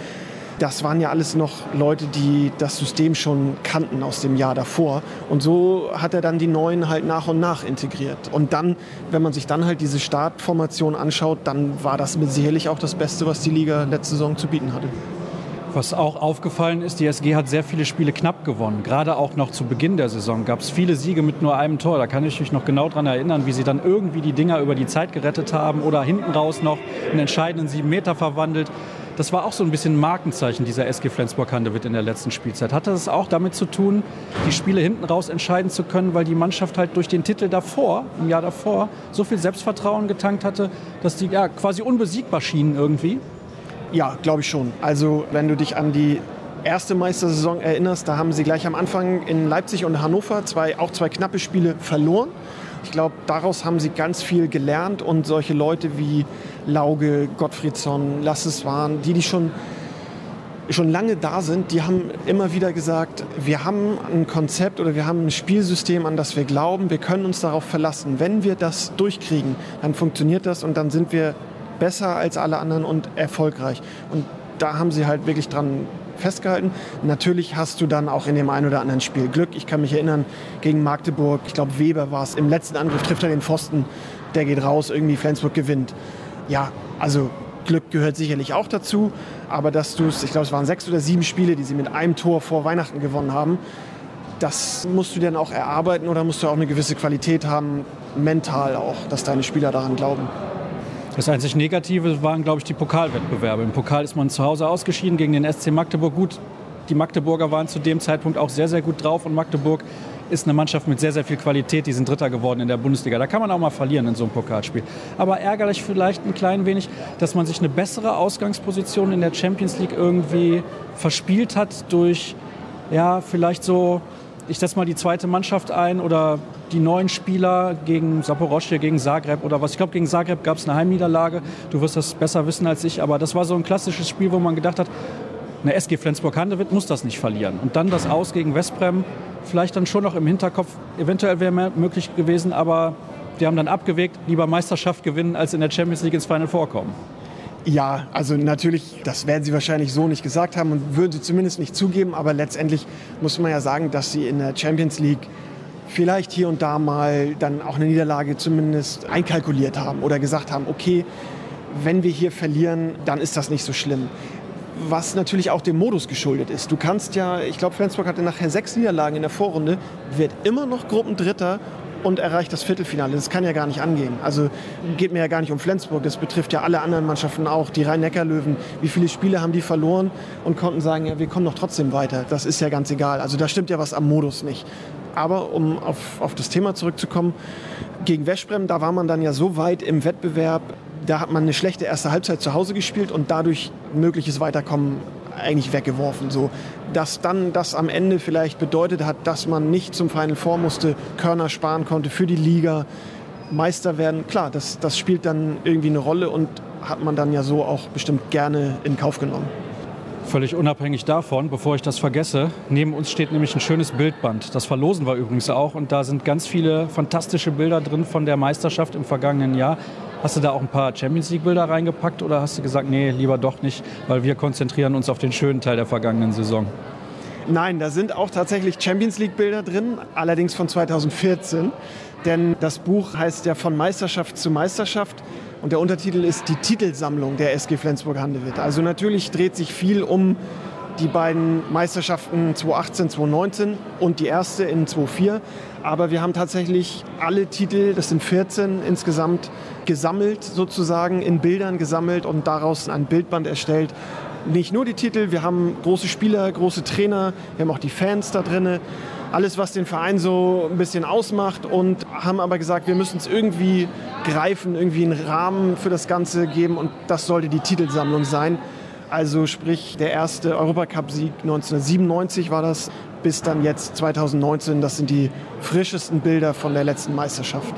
Das waren ja alles noch Leute, die das System schon kannten aus dem Jahr davor. Und so hat er dann die Neuen halt nach und nach integriert. Und dann, wenn man sich dann halt diese Startformation anschaut, dann war das mit sicherlich auch das Beste, was die Liga letzte Saison zu bieten hatte. Was auch aufgefallen ist, die SG hat sehr viele Spiele knapp gewonnen. Gerade auch noch zu Beginn der Saison gab es viele Siege mit nur einem Tor. Da kann ich mich noch genau daran erinnern, wie sie dann irgendwie die Dinger über die Zeit gerettet haben oder hinten raus noch einen entscheidenden sieben Meter verwandelt. Das war auch so ein bisschen ein Markenzeichen dieser SG Flensburg-Handewitt in der letzten Spielzeit. Hatte das auch damit zu tun, die Spiele hinten raus entscheiden zu können, weil die Mannschaft halt durch den Titel davor, im Jahr davor, so viel Selbstvertrauen getankt hatte, dass die ja quasi unbesiegbar schienen irgendwie? Ja, glaube ich schon. Also wenn du dich an die erste Meistersaison erinnerst, da haben sie gleich am Anfang in Leipzig und Hannover zwei, auch zwei knappe Spiele verloren. Ich glaube, daraus haben sie ganz viel gelernt und solche Leute wie Lauge, Gottfriedsson, Lasses waren, die, die schon, schon lange da sind, die haben immer wieder gesagt, wir haben ein Konzept oder wir haben ein Spielsystem, an das wir glauben, wir können uns darauf verlassen. Wenn wir das durchkriegen, dann funktioniert das und dann sind wir besser als alle anderen und erfolgreich. Und da haben sie halt wirklich dran festgehalten. Natürlich hast du dann auch in dem einen oder anderen Spiel Glück. Ich kann mich erinnern, gegen Magdeburg, ich glaube Weber war es, im letzten Angriff trifft er den Pfosten, der geht raus, irgendwie Flensburg gewinnt. Ja, also Glück gehört sicherlich auch dazu, aber dass du es, ich glaube es waren sechs oder sieben Spiele, die sie mit einem Tor vor Weihnachten gewonnen haben, das musst du dann auch erarbeiten oder musst du auch eine gewisse Qualität haben, mental auch, dass deine Spieler daran glauben. Das einzig Negative waren, glaube ich, die Pokalwettbewerbe. Im Pokal ist man zu Hause ausgeschieden gegen den SC Magdeburg. Gut, die Magdeburger waren zu dem Zeitpunkt auch sehr, sehr gut drauf und Magdeburg ist eine Mannschaft mit sehr, sehr viel Qualität. Die sind Dritter geworden in der Bundesliga. Da kann man auch mal verlieren in so einem Pokalspiel. Aber ärgerlich vielleicht ein klein wenig, dass man sich eine bessere Ausgangsposition in der Champions League irgendwie verspielt hat durch, ja, vielleicht so, ich setze mal die zweite Mannschaft ein oder die neuen Spieler gegen Saporosche, gegen Zagreb oder was. Ich glaube, gegen Zagreb gab es eine Heimniederlage. Du wirst das besser wissen als ich. Aber das war so ein klassisches Spiel, wo man gedacht hat, eine SG Flensburg-Handewitt muss das nicht verlieren. Und dann das Aus gegen Westbrem, vielleicht dann schon noch im Hinterkopf, eventuell wäre mehr möglich gewesen, aber die haben dann abgewegt, lieber Meisterschaft gewinnen, als in der Champions League ins Final vorkommen. Ja, also natürlich, das werden sie wahrscheinlich so nicht gesagt haben und würden sie zumindest nicht zugeben, aber letztendlich muss man ja sagen, dass sie in der Champions League vielleicht hier und da mal dann auch eine Niederlage zumindest einkalkuliert haben oder gesagt haben, okay, wenn wir hier verlieren, dann ist das nicht so schlimm. Was natürlich auch dem Modus geschuldet ist. Du kannst ja, ich glaube, Flensburg hatte nachher sechs Niederlagen in der Vorrunde, wird immer noch Gruppendritter und erreicht das Viertelfinale. Das kann ja gar nicht angehen. Also geht mir ja gar nicht um Flensburg, das betrifft ja alle anderen Mannschaften auch. Die Rhein-Neckar-Löwen, wie viele Spiele haben die verloren und konnten sagen, ja, wir kommen doch trotzdem weiter. Das ist ja ganz egal. Also da stimmt ja was am Modus nicht. Aber um auf, auf das Thema zurückzukommen, gegen Westbrem, da war man dann ja so weit im Wettbewerb, da hat man eine schlechte erste Halbzeit zu Hause gespielt und dadurch mögliches Weiterkommen eigentlich weggeworfen. So, dass dann das am Ende vielleicht bedeutet hat, dass man nicht zum Final Four musste, Körner sparen konnte für die Liga, Meister werden. Klar, das, das spielt dann irgendwie eine Rolle und hat man dann ja so auch bestimmt gerne in Kauf genommen. Völlig unabhängig davon, bevor ich das vergesse, neben uns steht nämlich ein schönes Bildband. Das verlosen wir übrigens auch und da sind ganz viele fantastische Bilder drin von der Meisterschaft im vergangenen Jahr. Hast du da auch ein paar Champions League-Bilder reingepackt oder hast du gesagt, nee, lieber doch nicht, weil wir konzentrieren uns auf den schönen Teil der vergangenen Saison? Nein, da sind auch tatsächlich Champions League-Bilder drin, allerdings von 2014. Denn das Buch heißt ja von Meisterschaft zu Meisterschaft. Und der Untertitel ist die Titelsammlung der SG Flensburg-Handewitt. Also natürlich dreht sich viel um die beiden Meisterschaften 2018, 2019 und die erste in 2004. Aber wir haben tatsächlich alle Titel, das sind 14 insgesamt, gesammelt, sozusagen in Bildern gesammelt und daraus ein Bildband erstellt. Nicht nur die Titel, wir haben große Spieler, große Trainer, wir haben auch die Fans da drin alles, was den Verein so ein bisschen ausmacht und haben aber gesagt, wir müssen es irgendwie greifen, irgendwie einen Rahmen für das Ganze geben und das sollte die Titelsammlung sein. Also sprich, der erste Europacup-Sieg 1997 war das, bis dann jetzt 2019. Das sind die frischesten Bilder von der letzten Meisterschaft.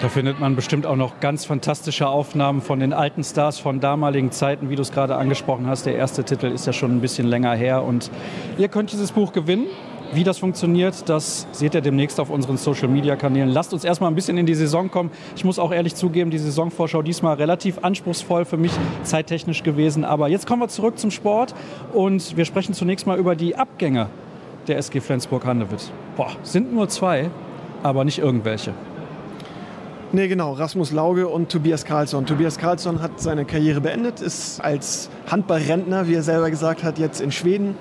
Da findet man bestimmt auch noch ganz fantastische Aufnahmen von den alten Stars von damaligen Zeiten, wie du es gerade angesprochen hast. Der erste Titel ist ja schon ein bisschen länger her und ihr könnt dieses Buch gewinnen. Wie das funktioniert, das seht ihr demnächst auf unseren Social-Media-Kanälen. Lasst uns erstmal ein bisschen in die Saison kommen. Ich muss auch ehrlich zugeben, die Saisonvorschau diesmal relativ anspruchsvoll für mich, zeittechnisch gewesen. Aber jetzt kommen wir zurück zum Sport und wir sprechen zunächst mal über die Abgänge der SG Flensburg-Handewitt. Boah, sind nur zwei, aber nicht irgendwelche. Nee, genau. Rasmus Lauge und Tobias Karlsson. Tobias Karlsson hat seine Karriere beendet, ist als Handballrentner, wie er selber gesagt hat, jetzt in Schweden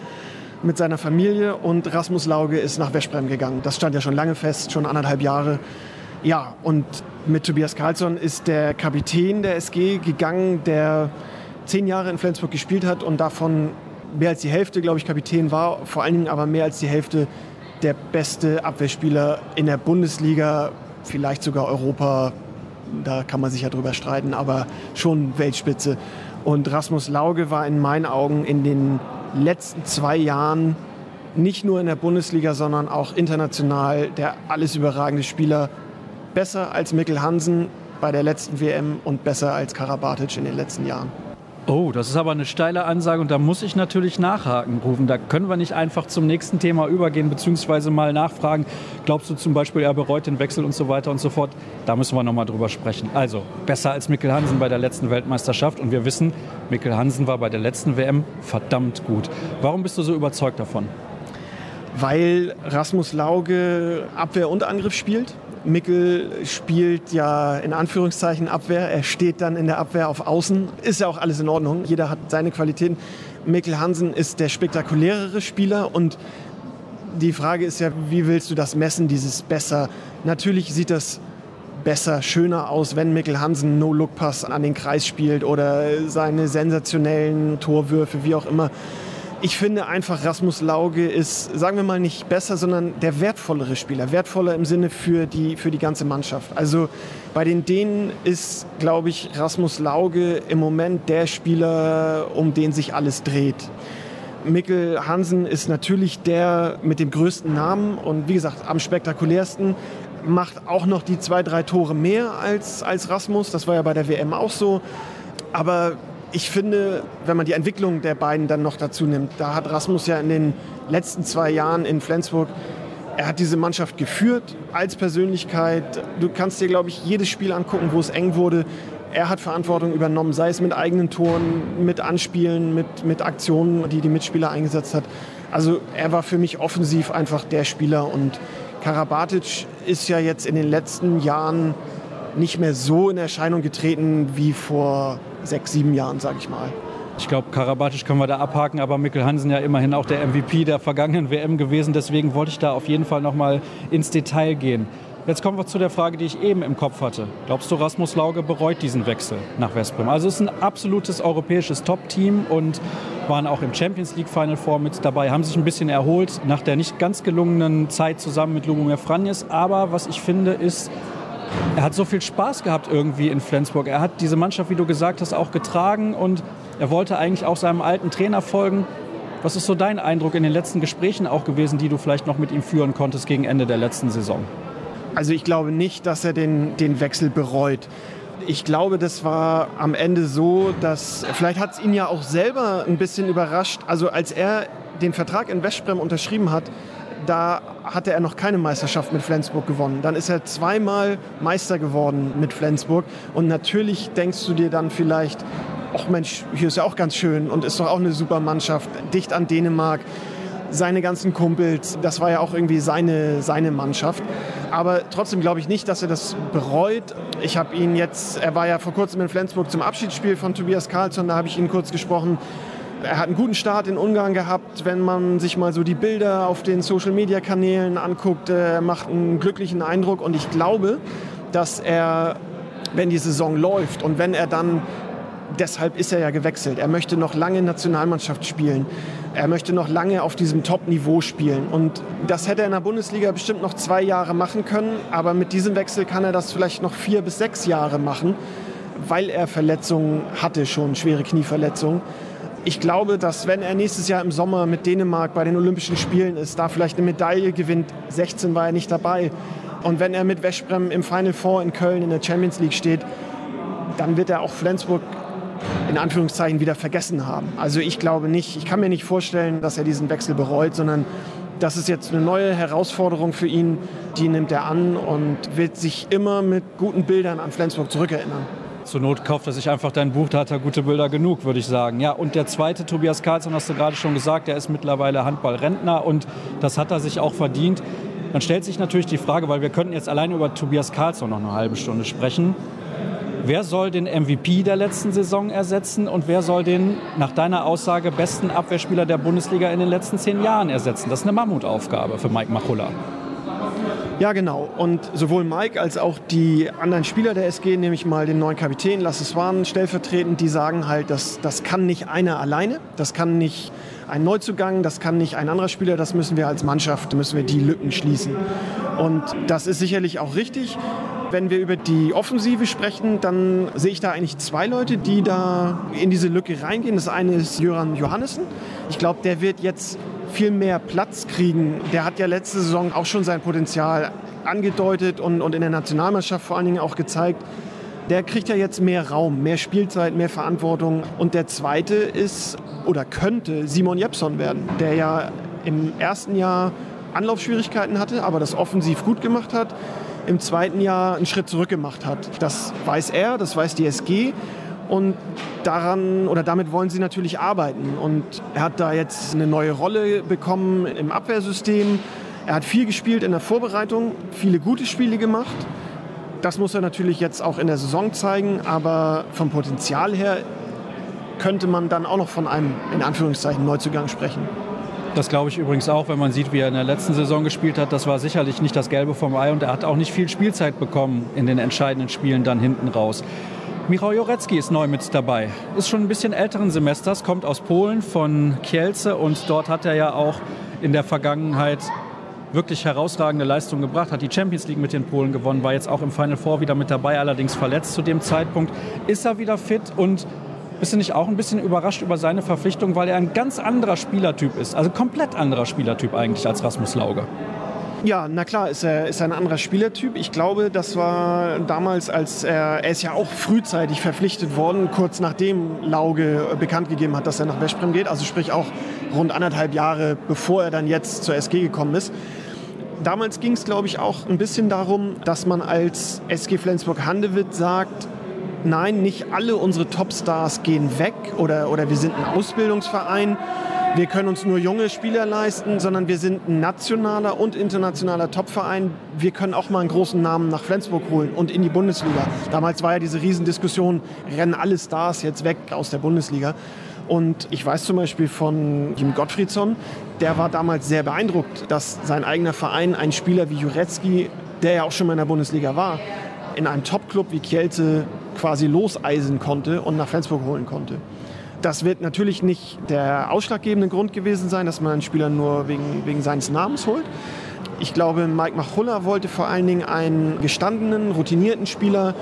mit seiner Familie und Rasmus Lauge ist nach Westbrem gegangen. Das stand ja schon lange fest, schon anderthalb Jahre. Ja, und mit Tobias Karlsson ist der Kapitän der SG gegangen, der zehn Jahre in Flensburg gespielt hat und davon mehr als die Hälfte, glaube ich, Kapitän war. Vor allen Dingen aber mehr als die Hälfte der beste Abwehrspieler in der Bundesliga, vielleicht sogar Europa. Da kann man sich ja drüber streiten, aber schon Weltspitze. Und Rasmus Lauge war in meinen Augen in den letzten zwei Jahren nicht nur in der Bundesliga, sondern auch international der alles überragende Spieler. Besser als Mikkel Hansen bei der letzten WM und besser als Karabatic in den letzten Jahren. Oh, das ist aber eine steile Ansage und da muss ich natürlich nachhaken, rufen. Da können wir nicht einfach zum nächsten Thema übergehen, beziehungsweise mal nachfragen. Glaubst du zum Beispiel, er bereut den Wechsel und so weiter und so fort? Da müssen wir nochmal drüber sprechen. Also, besser als Mikkel Hansen bei der letzten Weltmeisterschaft und wir wissen, Mikkel Hansen war bei der letzten WM verdammt gut. Warum bist du so überzeugt davon? Weil Rasmus Lauge Abwehr und Angriff spielt Mickel spielt ja in Anführungszeichen Abwehr. Er steht dann in der Abwehr auf Außen. Ist ja auch alles in Ordnung. Jeder hat seine Qualitäten. Mikkel Hansen ist der spektakulärere Spieler und die Frage ist ja, wie willst du das messen, dieses besser? Natürlich sieht das besser, schöner aus, wenn Mikkel Hansen No-Look-Pass an den Kreis spielt oder seine sensationellen Torwürfe, wie auch immer ich finde einfach, Rasmus Lauge ist, sagen wir mal, nicht besser, sondern der wertvollere Spieler. Wertvoller im Sinne für die, für die ganze Mannschaft. Also bei den Dänen ist, glaube ich, Rasmus Lauge im Moment der Spieler, um den sich alles dreht. Mikkel Hansen ist natürlich der mit dem größten Namen und wie gesagt am spektakulärsten. Macht auch noch die zwei, drei Tore mehr als, als Rasmus. Das war ja bei der WM auch so. Aber ich finde, wenn man die Entwicklung der beiden dann noch dazu nimmt, da hat Rasmus ja in den letzten zwei Jahren in Flensburg, er hat diese Mannschaft geführt als Persönlichkeit. Du kannst dir, glaube ich, jedes Spiel angucken, wo es eng wurde. Er hat Verantwortung übernommen, sei es mit eigenen Toren, mit Anspielen, mit, mit Aktionen, die die Mitspieler eingesetzt hat. Also er war für mich offensiv einfach der Spieler und Karabatic ist ja jetzt in den letzten Jahren nicht mehr so in Erscheinung getreten wie vor sechs, sieben Jahren, sage ich mal. Ich glaube, Karabatic können wir da abhaken, aber Mikkel Hansen ja immerhin auch der MVP der vergangenen WM gewesen. Deswegen wollte ich da auf jeden Fall noch mal ins Detail gehen. Jetzt kommen wir zu der Frage, die ich eben im Kopf hatte. Glaubst du, Rasmus Lauge bereut diesen Wechsel nach Westbrem? Also es ist ein absolutes europäisches Top-Team und waren auch im Champions League Final Four mit dabei, haben sich ein bisschen erholt nach der nicht ganz gelungenen Zeit zusammen mit Lubomir Franjes. Aber was ich finde, ist, er hat so viel Spaß gehabt irgendwie in Flensburg. Er hat diese Mannschaft, wie du gesagt hast, auch getragen und er wollte eigentlich auch seinem alten Trainer folgen. Was ist so dein Eindruck in den letzten Gesprächen auch gewesen, die du vielleicht noch mit ihm führen konntest gegen Ende der letzten Saison? Also ich glaube nicht, dass er den, den Wechsel bereut. Ich glaube, das war am Ende so, dass vielleicht hat es ihn ja auch selber ein bisschen überrascht. Also als er den Vertrag in Westbrem unterschrieben hat, da hatte er noch keine Meisterschaft mit Flensburg gewonnen. Dann ist er zweimal Meister geworden mit Flensburg. Und natürlich denkst du dir dann vielleicht, ach Mensch, hier ist ja auch ganz schön und ist doch auch eine super Mannschaft, dicht an Dänemark. Seine ganzen Kumpels, das war ja auch irgendwie seine, seine Mannschaft. Aber trotzdem glaube ich nicht, dass er das bereut. Ich habe ihn jetzt, er war ja vor kurzem in Flensburg zum Abschiedsspiel von Tobias Karlsson, da habe ich ihn kurz gesprochen er hat einen guten Start in Ungarn gehabt. Wenn man sich mal so die Bilder auf den Social-Media-Kanälen anguckt, er macht einen glücklichen Eindruck. Und ich glaube, dass er, wenn die Saison läuft und wenn er dann, deshalb ist er ja gewechselt, er möchte noch lange Nationalmannschaft spielen. Er möchte noch lange auf diesem Top-Niveau spielen. Und das hätte er in der Bundesliga bestimmt noch zwei Jahre machen können. Aber mit diesem Wechsel kann er das vielleicht noch vier bis sechs Jahre machen, weil er Verletzungen hatte, schon schwere Knieverletzungen ich glaube, dass wenn er nächstes Jahr im Sommer mit Dänemark bei den Olympischen Spielen ist, da vielleicht eine Medaille gewinnt, 16 war er nicht dabei, Und wenn er mit Westbrem im Final Four in Köln in der Champions League steht, dann wird er auch Flensburg in Anführungszeichen wieder vergessen haben. Also ich glaube nicht, ich kann mir nicht vorstellen, dass er diesen Wechsel bereut, sondern das ist jetzt eine neue Herausforderung für ihn, die nimmt er an und wird sich immer mit guten Bildern an Flensburg zurückerinnern. Zur Not kauft er sich einfach dein Buch, da hat er gute Bilder genug, würde ich sagen. Ja, und der zweite, Tobias Karlsson, hast du gerade schon gesagt, der ist mittlerweile Handballrentner und das hat er sich auch verdient. Dann stellt sich natürlich die Frage, weil wir könnten jetzt alleine über Tobias Karlsson noch eine halbe Stunde sprechen. Wer soll den MVP der letzten Saison ersetzen und wer soll den nach deiner Aussage besten Abwehrspieler der Bundesliga in den letzten zehn Jahren ersetzen? Das ist eine Mammutaufgabe für Mike Machulla. Ja, genau. Und sowohl Mike als auch die anderen Spieler der SG, nämlich mal den neuen Kapitän Lasse Swan stellvertretend, die sagen halt, dass das kann nicht einer alleine, das kann nicht ein Neuzugang, das kann nicht ein anderer Spieler, das müssen wir als Mannschaft, müssen wir die Lücken schließen. Und das ist sicherlich auch richtig. Wenn wir über die Offensive sprechen, dann sehe ich da eigentlich zwei Leute, die da in diese Lücke reingehen. Das eine ist Jöran Johannessen. Ich glaube, der wird jetzt viel mehr Platz kriegen. Der hat ja letzte Saison auch schon sein Potenzial angedeutet und, und in der Nationalmannschaft vor allen Dingen auch gezeigt. Der kriegt ja jetzt mehr Raum, mehr Spielzeit, mehr Verantwortung. Und der zweite ist oder könnte Simon Jepson werden, der ja im ersten Jahr Anlaufschwierigkeiten hatte, aber das offensiv gut gemacht hat im zweiten Jahr einen Schritt zurück gemacht hat. Das weiß er, das weiß die SG und daran oder damit wollen sie natürlich arbeiten. Und er hat da jetzt eine neue Rolle bekommen im Abwehrsystem. Er hat viel gespielt in der Vorbereitung, viele gute Spiele gemacht. Das muss er natürlich jetzt auch in der Saison zeigen, aber vom Potenzial her könnte man dann auch noch von einem in Anführungszeichen Neuzugang sprechen. Das glaube ich übrigens auch, wenn man sieht, wie er in der letzten Saison gespielt hat. Das war sicherlich nicht das Gelbe vom Ei und er hat auch nicht viel Spielzeit bekommen in den entscheidenden Spielen dann hinten raus. Michał Jorecki ist neu mit dabei. Ist schon ein bisschen älteren Semesters, kommt aus Polen von Kielce und dort hat er ja auch in der Vergangenheit wirklich herausragende Leistungen gebracht, hat die Champions League mit den Polen gewonnen, war jetzt auch im Final Four wieder mit dabei, allerdings verletzt zu dem Zeitpunkt. Ist er wieder fit und bist du nicht auch ein bisschen überrascht über seine Verpflichtung, weil er ein ganz anderer Spielertyp ist? Also komplett anderer Spielertyp eigentlich als Rasmus Lauge. Ja, na klar, ist er ist ein anderer Spielertyp. Ich glaube, das war damals, als er, er ist ja auch frühzeitig verpflichtet worden, kurz nachdem Lauge bekannt gegeben hat, dass er nach Westbrem geht. Also sprich auch rund anderthalb Jahre, bevor er dann jetzt zur SG gekommen ist. Damals ging es, glaube ich, auch ein bisschen darum, dass man als SG Flensburg-Handewitt sagt, nein, nicht alle unsere Topstars gehen weg oder, oder wir sind ein Ausbildungsverein. Wir können uns nur junge Spieler leisten, sondern wir sind ein nationaler und internationaler Topverein. Wir können auch mal einen großen Namen nach Flensburg holen und in die Bundesliga. Damals war ja diese Riesendiskussion, rennen alle Stars jetzt weg aus der Bundesliga. Und ich weiß zum Beispiel von Jim Gottfriedsson, der war damals sehr beeindruckt, dass sein eigener Verein einen Spieler wie Jurecki, der ja auch schon mal in der Bundesliga war, in einem Topclub wie Kielce quasi loseisen konnte und nach Flensburg holen konnte. Das wird natürlich nicht der ausschlaggebende Grund gewesen sein, dass man einen Spieler nur wegen, wegen seines Namens holt. Ich glaube, Mike Machulla wollte vor allen Dingen einen gestandenen, routinierten Spieler,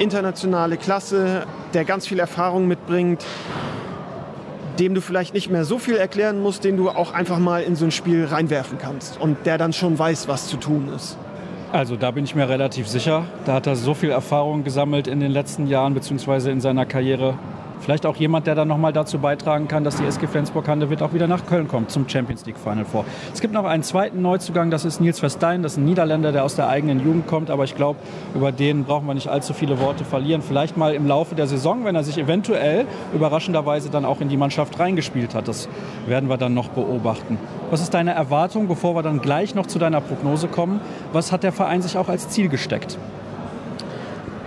internationale Klasse, der ganz viel Erfahrung mitbringt, dem du vielleicht nicht mehr so viel erklären musst, den du auch einfach mal in so ein Spiel reinwerfen kannst und der dann schon weiß, was zu tun ist. Also da bin ich mir relativ sicher. Da hat er so viel Erfahrung gesammelt in den letzten Jahren bzw. in seiner Karriere. Vielleicht auch jemand, der dann nochmal dazu beitragen kann, dass die SG Flensburg-Handewitt auch wieder nach Köln kommt zum Champions League Final Four. Es gibt noch einen zweiten Neuzugang, das ist Nils Verstein, das ist ein Niederländer, der aus der eigenen Jugend kommt, aber ich glaube, über den brauchen wir nicht allzu viele Worte verlieren. Vielleicht mal im Laufe der Saison, wenn er sich eventuell überraschenderweise dann auch in die Mannschaft reingespielt hat. Das werden wir dann noch beobachten. Was ist deine Erwartung, bevor wir dann gleich noch zu deiner Prognose kommen? Was hat der Verein sich auch als Ziel gesteckt?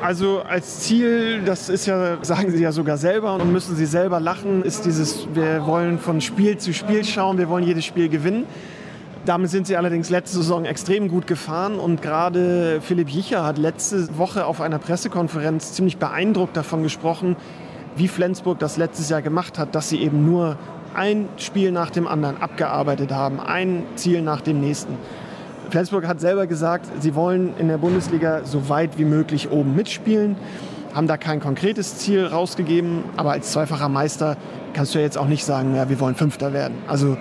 Also als Ziel, das ist ja, sagen Sie ja sogar selber und müssen Sie selber lachen, ist dieses, wir wollen von Spiel zu Spiel schauen, wir wollen jedes Spiel gewinnen. Damit sind sie allerdings letzte Saison extrem gut gefahren und gerade Philipp Jicher hat letzte Woche auf einer Pressekonferenz ziemlich beeindruckt davon gesprochen, wie Flensburg das letztes Jahr gemacht hat, dass sie eben nur ein Spiel nach dem anderen abgearbeitet haben, ein Ziel nach dem nächsten. Flensburg hat selber gesagt, sie wollen in der Bundesliga so weit wie möglich oben mitspielen, haben da kein konkretes Ziel rausgegeben, aber als zweifacher Meister kannst du ja jetzt auch nicht sagen, ja, wir wollen Fünfter werden. Also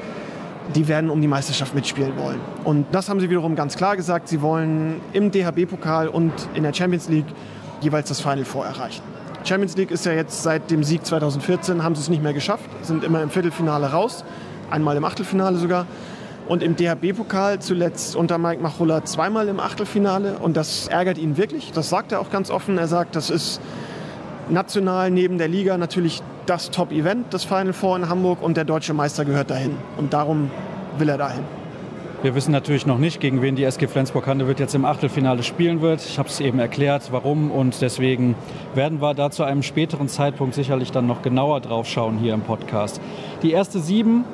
die werden um die Meisterschaft mitspielen wollen. Und das haben sie wiederum ganz klar gesagt. Sie wollen im DHB-Pokal und in der Champions League jeweils das Final Four erreichen. Champions League ist ja jetzt seit dem Sieg 2014, haben sie es nicht mehr geschafft, sind immer im Viertelfinale raus, einmal im Achtelfinale sogar. Und im DHB-Pokal zuletzt unter Mike Machulla zweimal im Achtelfinale. Und das ärgert ihn wirklich. Das sagt er auch ganz offen. Er sagt, das ist national neben der Liga natürlich das Top-Event, das Final Four in Hamburg. Und der deutsche Meister gehört dahin. Und darum will er dahin. Wir wissen natürlich noch nicht, gegen wen die SG Flensburg-Handewitt jetzt im Achtelfinale spielen wird. Ich habe es eben erklärt, warum. Und deswegen werden wir da zu einem späteren Zeitpunkt sicherlich dann noch genauer drauf schauen hier im Podcast. Die erste sieben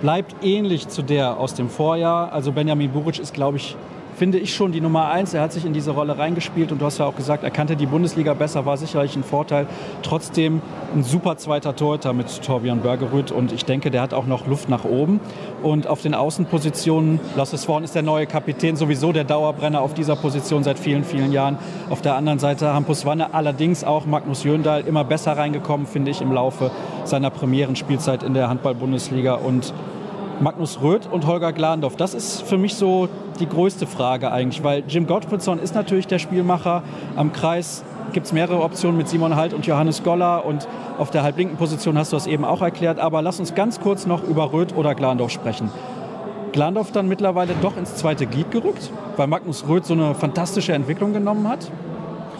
bleibt ähnlich zu der aus dem Vorjahr. Also Benjamin Buric ist, glaube ich, finde ich schon die Nummer eins. Er hat sich in diese Rolle reingespielt und du hast ja auch gesagt, er kannte die Bundesliga besser, war sicherlich ein Vorteil. Trotzdem ein super zweiter Torhüter mit Torbjörn Bergerud und ich denke, der hat auch noch Luft nach oben. Und auf den Außenpositionen, Lasse Swan ist der neue Kapitän, sowieso der Dauerbrenner auf dieser Position seit vielen, vielen Jahren. Auf der anderen Seite Hampus Wanne, allerdings auch Magnus Jöndal immer besser reingekommen, finde ich, im Laufe seiner Premierenspielzeit in der Handball-Bundesliga und Magnus Röth und Holger Glandorf. Das ist für mich so die größte Frage eigentlich, weil Jim Gottfriedson ist natürlich der Spielmacher. Am Kreis gibt es mehrere Optionen mit Simon Halt und Johannes Goller und auf der halblinken Position hast du das eben auch erklärt. Aber lass uns ganz kurz noch über Röth oder Glandorf sprechen. Glandorf dann mittlerweile doch ins zweite Glied gerückt, weil Magnus Röth so eine fantastische Entwicklung genommen hat.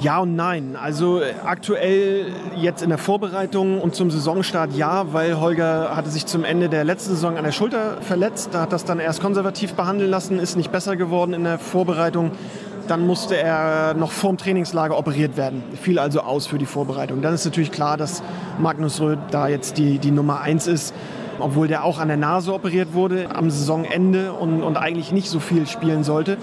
Ja und nein. Also äh, aktuell jetzt in der Vorbereitung und zum Saisonstart ja, weil Holger hatte sich zum Ende der letzten Saison an der Schulter verletzt. Da hat das dann erst konservativ behandeln lassen, ist nicht besser geworden in der Vorbereitung. Dann musste er noch vorm Trainingslager operiert werden. Fiel also aus für die Vorbereitung. Dann ist natürlich klar, dass Magnus Röth da jetzt die, die Nummer eins ist obwohl der auch an der Nase operiert wurde am Saisonende und, und eigentlich nicht so viel spielen sollte.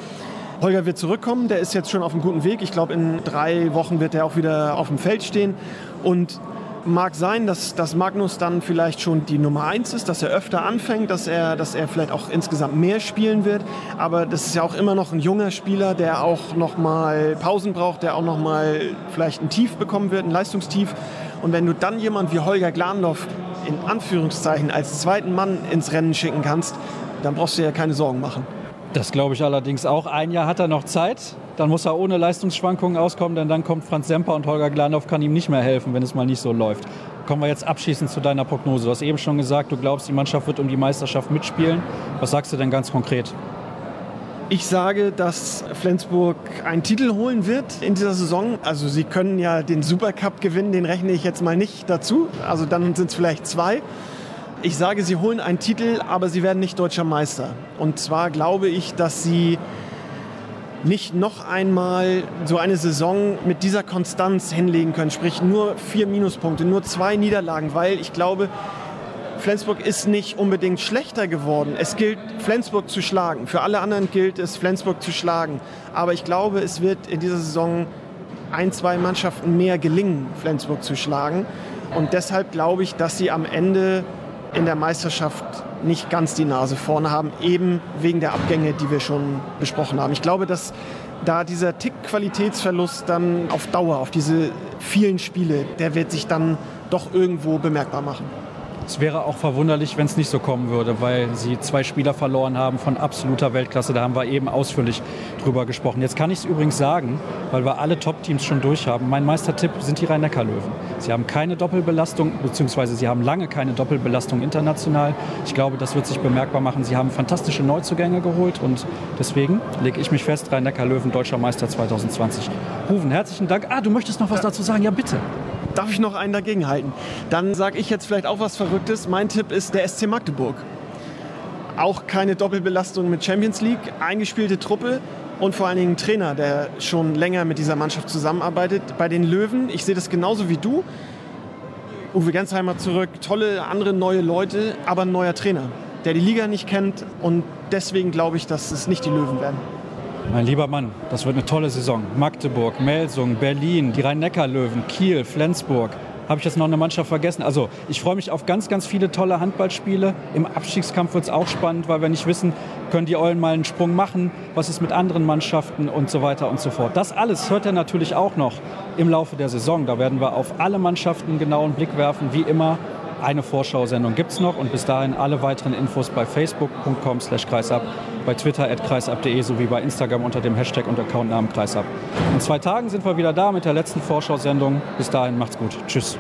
Holger wird zurückkommen, der ist jetzt schon auf einem guten Weg. Ich glaube, in drei Wochen wird er auch wieder auf dem Feld stehen. Und mag sein, dass, dass Magnus dann vielleicht schon die Nummer eins ist, dass er öfter anfängt, dass er, dass er vielleicht auch insgesamt mehr spielen wird. Aber das ist ja auch immer noch ein junger Spieler, der auch noch mal Pausen braucht, der auch noch mal vielleicht ein Tief bekommen wird, ein Leistungstief. Und wenn du dann jemand wie Holger Glandorf in Anführungszeichen als zweiten Mann ins Rennen schicken kannst, dann brauchst du ja keine Sorgen machen. Das glaube ich allerdings auch. Ein Jahr hat er noch Zeit. Dann muss er ohne Leistungsschwankungen auskommen, denn dann kommt Franz Semper und Holger Glandorf kann ihm nicht mehr helfen, wenn es mal nicht so läuft. Kommen wir jetzt abschließend zu deiner Prognose. Du hast eben schon gesagt, du glaubst, die Mannschaft wird um die Meisterschaft mitspielen. Was sagst du denn ganz konkret? Ich sage, dass Flensburg einen Titel holen wird in dieser Saison. Also sie können ja den Supercup gewinnen, den rechne ich jetzt mal nicht dazu. Also dann sind es vielleicht zwei. Ich sage, sie holen einen Titel, aber sie werden nicht deutscher Meister. Und zwar glaube ich, dass sie nicht noch einmal so eine Saison mit dieser Konstanz hinlegen können. Sprich nur vier Minuspunkte, nur zwei Niederlagen, weil ich glaube, Flensburg ist nicht unbedingt schlechter geworden. Es gilt, Flensburg zu schlagen. Für alle anderen gilt es, Flensburg zu schlagen. Aber ich glaube, es wird in dieser Saison ein, zwei Mannschaften mehr gelingen, Flensburg zu schlagen. Und deshalb glaube ich, dass sie am Ende in der Meisterschaft nicht ganz die Nase vorne haben, eben wegen der Abgänge, die wir schon besprochen haben. Ich glaube, dass da dieser Tick Qualitätsverlust dann auf Dauer, auf diese vielen Spiele, der wird sich dann doch irgendwo bemerkbar machen. Es wäre auch verwunderlich, wenn es nicht so kommen würde, weil sie zwei Spieler verloren haben von absoluter Weltklasse. Da haben wir eben ausführlich drüber gesprochen. Jetzt kann ich es übrigens sagen, weil wir alle Top-Teams schon durch haben. Mein Meistertipp sind die Rhein-Neckar-Löwen. Sie haben keine Doppelbelastung, beziehungsweise sie haben lange keine Doppelbelastung international. Ich glaube, das wird sich bemerkbar machen. Sie haben fantastische Neuzugänge geholt und deswegen lege ich mich fest, Rhein-Neckar-Löwen, deutscher Meister 2020. Ruven, herzlichen Dank. Ah, du möchtest noch was dazu sagen? Ja, bitte. Darf ich noch einen dagegen halten? Dann sage ich jetzt vielleicht auch was Verrücktes. Mein Tipp ist der SC Magdeburg. Auch keine Doppelbelastung mit Champions League, eingespielte Truppe und vor allen Dingen Trainer, der schon länger mit dieser Mannschaft zusammenarbeitet. Bei den Löwen, ich sehe das genauso wie du. Uwe Gensheimer zurück, tolle andere neue Leute, aber ein neuer Trainer, der die Liga nicht kennt und deswegen glaube ich, dass es nicht die Löwen werden. Mein lieber Mann, das wird eine tolle Saison. Magdeburg, Melsung, Berlin, die Rhein-Neckar-Löwen, Kiel, Flensburg. Habe ich jetzt noch eine Mannschaft vergessen? Also ich freue mich auf ganz, ganz viele tolle Handballspiele. Im Abstiegskampf wird es auch spannend, weil wir nicht wissen, können die Eulen mal einen Sprung machen, was ist mit anderen Mannschaften und so weiter und so fort. Das alles hört er natürlich auch noch im Laufe der Saison. Da werden wir auf alle Mannschaften einen genauen Blick werfen, wie immer Eine Vorschau-Sendung gibt es noch und bis dahin alle weiteren Infos bei facebook.com slash kreisab, bei Twitter kreisab.de sowie bei Instagram unter dem Hashtag und Accountnamen kreisab. In zwei Tagen sind wir wieder da mit der letzten Vorschau-Sendung. Bis dahin macht's gut. Tschüss.